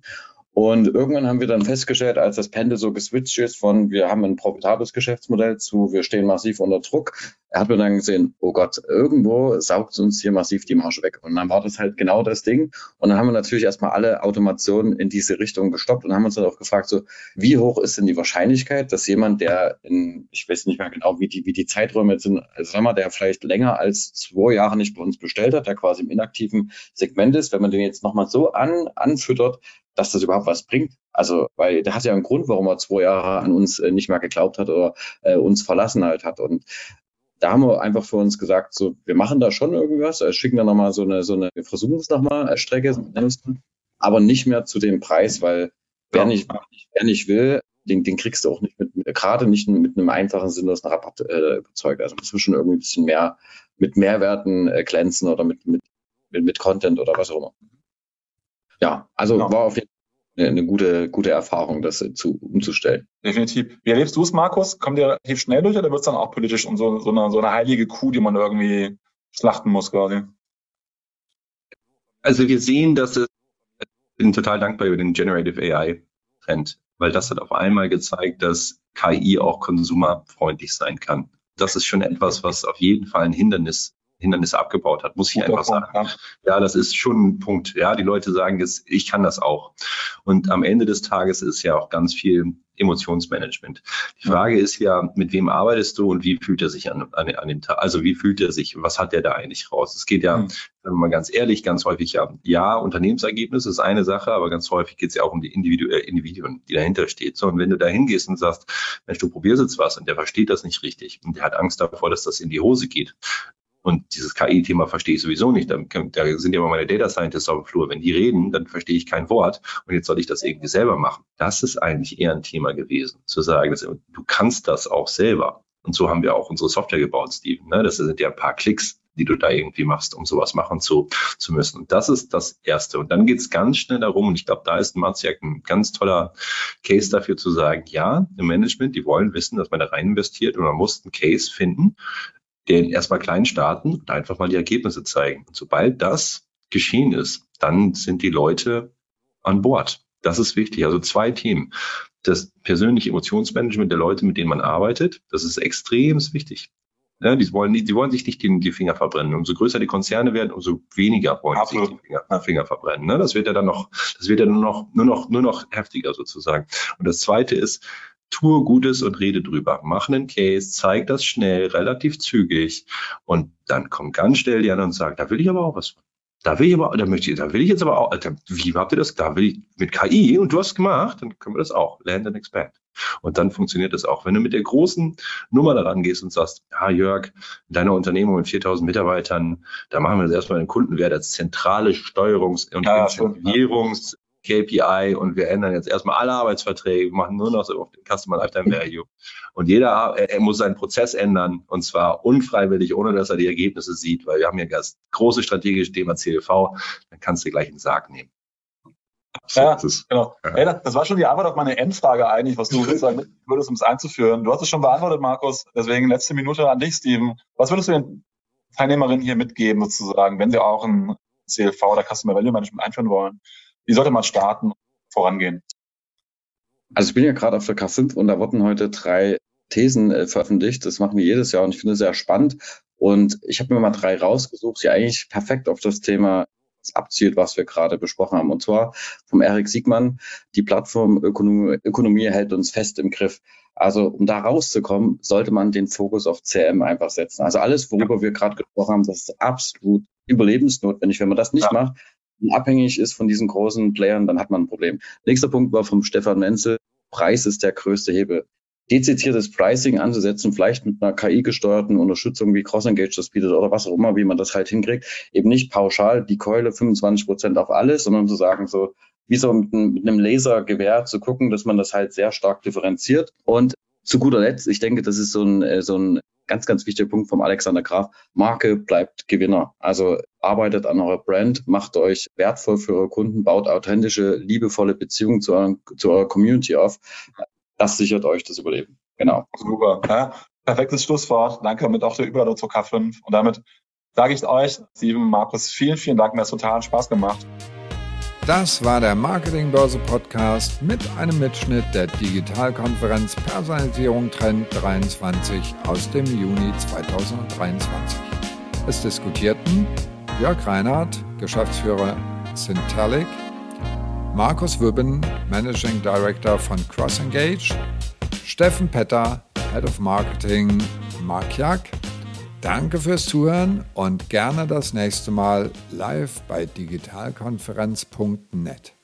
Und irgendwann haben wir dann festgestellt, als das Pendel so geswitcht ist von wir haben ein profitables Geschäftsmodell zu wir stehen massiv unter Druck, er hat mir dann gesehen, oh Gott, irgendwo saugt uns hier massiv die Marge weg. Und dann war das halt genau das Ding. Und dann haben wir natürlich erstmal alle Automationen in diese Richtung gestoppt und haben uns dann auch gefragt, so, wie hoch ist denn die Wahrscheinlichkeit, dass jemand, der in, ich weiß nicht mehr genau, wie die, wie die Zeiträume jetzt sind, also sagen wir, der vielleicht länger als zwei Jahre nicht bei uns bestellt hat, der quasi im inaktiven Segment ist, wenn man den jetzt nochmal so an, anfüttert, dass das überhaupt was bringt. Also, weil der hat ja einen Grund, warum er zwei Jahre an uns äh, nicht mehr geglaubt hat oder äh, uns verlassen halt hat. Und da haben wir einfach für uns gesagt, so, wir machen da schon irgendwas, äh, schicken da nochmal so eine, so eine, wir versuchen es nochmal Strecke, aber nicht mehr zu dem Preis, weil wer nicht, wer nicht will, den, den kriegst du auch nicht mit, gerade nicht mit einem einfachen sinnlosen Rabatt äh, überzeugt. Also muss schon irgendwie ein bisschen mehr mit Mehrwerten äh, glänzen oder mit, mit, mit, mit Content oder was auch immer. Ja, also genau. war auf jeden Fall eine gute, gute Erfahrung, das zu, umzustellen. Definitiv. Wie erlebst du es, Markus? Kommt ihr relativ schnell durch oder wird es dann auch politisch und so, so, eine, so eine heilige Kuh, die man irgendwie schlachten muss quasi? Also wir sehen, dass es, ich bin total dankbar über den Generative AI Trend. weil das hat auf einmal gezeigt, dass KI auch konsumerfreundlich sein kann. Das ist schon etwas, was auf jeden Fall ein Hindernis Hindernis abgebaut hat, muss ich einfach sagen. Ja. ja, das ist schon ein Punkt. Ja, die Leute sagen jetzt, ich kann das auch. Und am Ende des Tages ist ja auch ganz viel Emotionsmanagement. Die Frage ist ja, mit wem arbeitest du und wie fühlt er sich an, an, an dem Tag? Also wie fühlt er sich? Was hat er da eigentlich raus? Es geht ja, mhm. wenn man ganz ehrlich, ganz häufig ja, ja, Unternehmensergebnis ist eine Sache, aber ganz häufig geht es ja auch um die Individu äh, Individuen, die dahinter steht. So, und wenn du da hingehst und sagst, Mensch, du probierst jetzt was und der versteht das nicht richtig und der hat Angst davor, dass das in die Hose geht, und dieses KI-Thema verstehe ich sowieso nicht. Da, da sind ja immer meine Data Scientists auf dem Flur. Wenn die reden, dann verstehe ich kein Wort. Und jetzt soll ich das irgendwie selber machen. Das ist eigentlich eher ein Thema gewesen, zu sagen, dass, du kannst das auch selber. Und so haben wir auch unsere Software gebaut, Steven. Ne? Das sind ja ein paar Klicks, die du da irgendwie machst, um sowas machen zu, zu müssen. Und das ist das Erste. Und dann geht es ganz schnell darum, und ich glaube, da ist Marziak ein ganz toller Case dafür zu sagen, ja, im Management, die wollen wissen, dass man da rein investiert und man muss einen Case finden, den erstmal klein starten und einfach mal die Ergebnisse zeigen. Und sobald das geschehen ist, dann sind die Leute an Bord. Das ist wichtig. Also zwei Themen. Das persönliche Emotionsmanagement der Leute, mit denen man arbeitet, das ist extrem wichtig. Ja, die, wollen, die wollen sich nicht die, die, Finger verbrennen. Umso größer die Konzerne werden, umso weniger wollen sie sich die Finger, Finger verbrennen. Ne? Das wird ja dann noch, das wird ja nur noch, nur noch, nur noch heftiger sozusagen. Und das zweite ist, tue Gutes und rede drüber. Mach einen Case, zeig das schnell, relativ zügig und dann kommt ganz schnell die anderen und sagt, da will ich aber auch was von. Da will ich aber, da möchte ich, da will ich jetzt aber auch, Alter, wie habt ihr das? Da will ich mit KI und du hast gemacht, dann können wir das auch. Land and expand. Und dann funktioniert das auch. Wenn du mit der großen Nummer daran gehst und sagst, ja, Jörg, in deiner Unternehmung mit 4000 Mitarbeitern, da machen wir das erstmal den Kundenwert als zentrale Steuerungs- und ja, Incentivierungs- KPI und wir ändern jetzt erstmal alle Arbeitsverträge, machen nur noch so auf den Customer Lifetime Value. Und jeder er muss seinen Prozess ändern und zwar unfreiwillig, ohne dass er die Ergebnisse sieht, weil wir haben ja das große strategische Thema CLV, dann kannst du gleich einen Sarg nehmen. Ja, genau. Ja. das war schon die Antwort auf meine Endfrage eigentlich, was du [LAUGHS] sagen würdest, um es einzuführen. Du hast es schon beantwortet, Markus. Deswegen letzte Minute an dich, Steven. Was würdest du den Teilnehmerinnen hier mitgeben, sozusagen, wenn sie auch ein CLV oder Customer Value Management einführen wollen? Wie sollte man starten, vorangehen? Also ich bin ja gerade auf der K5 und da wurden heute drei Thesen äh, veröffentlicht. Das machen wir jedes Jahr und ich finde es sehr spannend. Und ich habe mir mal drei rausgesucht, die eigentlich perfekt auf das Thema abzielt, was wir gerade besprochen haben. Und zwar vom Erik Siegmann, die Plattform Ökonomie, Ökonomie hält uns fest im Griff. Also um da rauszukommen, sollte man den Fokus auf CM einfach setzen. Also alles, worüber wir gerade gesprochen haben, das ist absolut überlebensnotwendig. Wenn man das nicht ja. macht, abhängig ist von diesen großen Playern, dann hat man ein Problem. Nächster Punkt war vom Stefan Menzel, Preis ist der größte Hebel. Dezidiertes Pricing anzusetzen, vielleicht mit einer KI-gesteuerten Unterstützung wie CrossEngage das bietet oder was auch immer, wie man das halt hinkriegt. Eben nicht pauschal die Keule 25 Prozent auf alles, sondern zu sagen so, wie so mit einem, Lasergewehr zu gucken, dass man das halt sehr stark differenziert. Und zu guter Letzt, ich denke, das ist so ein, äh, so ein ganz, ganz wichtiger Punkt vom Alexander Graf. Marke bleibt Gewinner. Also arbeitet an eurer Brand, macht euch wertvoll für eure Kunden, baut authentische, liebevolle Beziehungen zu, euren, zu eurer Community auf. Das sichert euch das Überleben. Genau. Super. Ja, perfektes Schlusswort. Danke mit auch der Überleitung zur K5. Und damit sage ich euch, Steven, Markus, vielen, vielen Dank. Mir hat total Spaß gemacht. Das war der Marketingbörse Podcast mit einem Mitschnitt der Digitalkonferenz Personalisierung Trend 23 aus dem Juni 2023. Es diskutierten Jörg Reinhardt, Geschäftsführer Syntelic, Markus Wübben, Managing Director von CrossEngage, Steffen Petter, Head of Marketing, Mark Danke fürs Zuhören und gerne das nächste Mal live bei digitalkonferenz.net.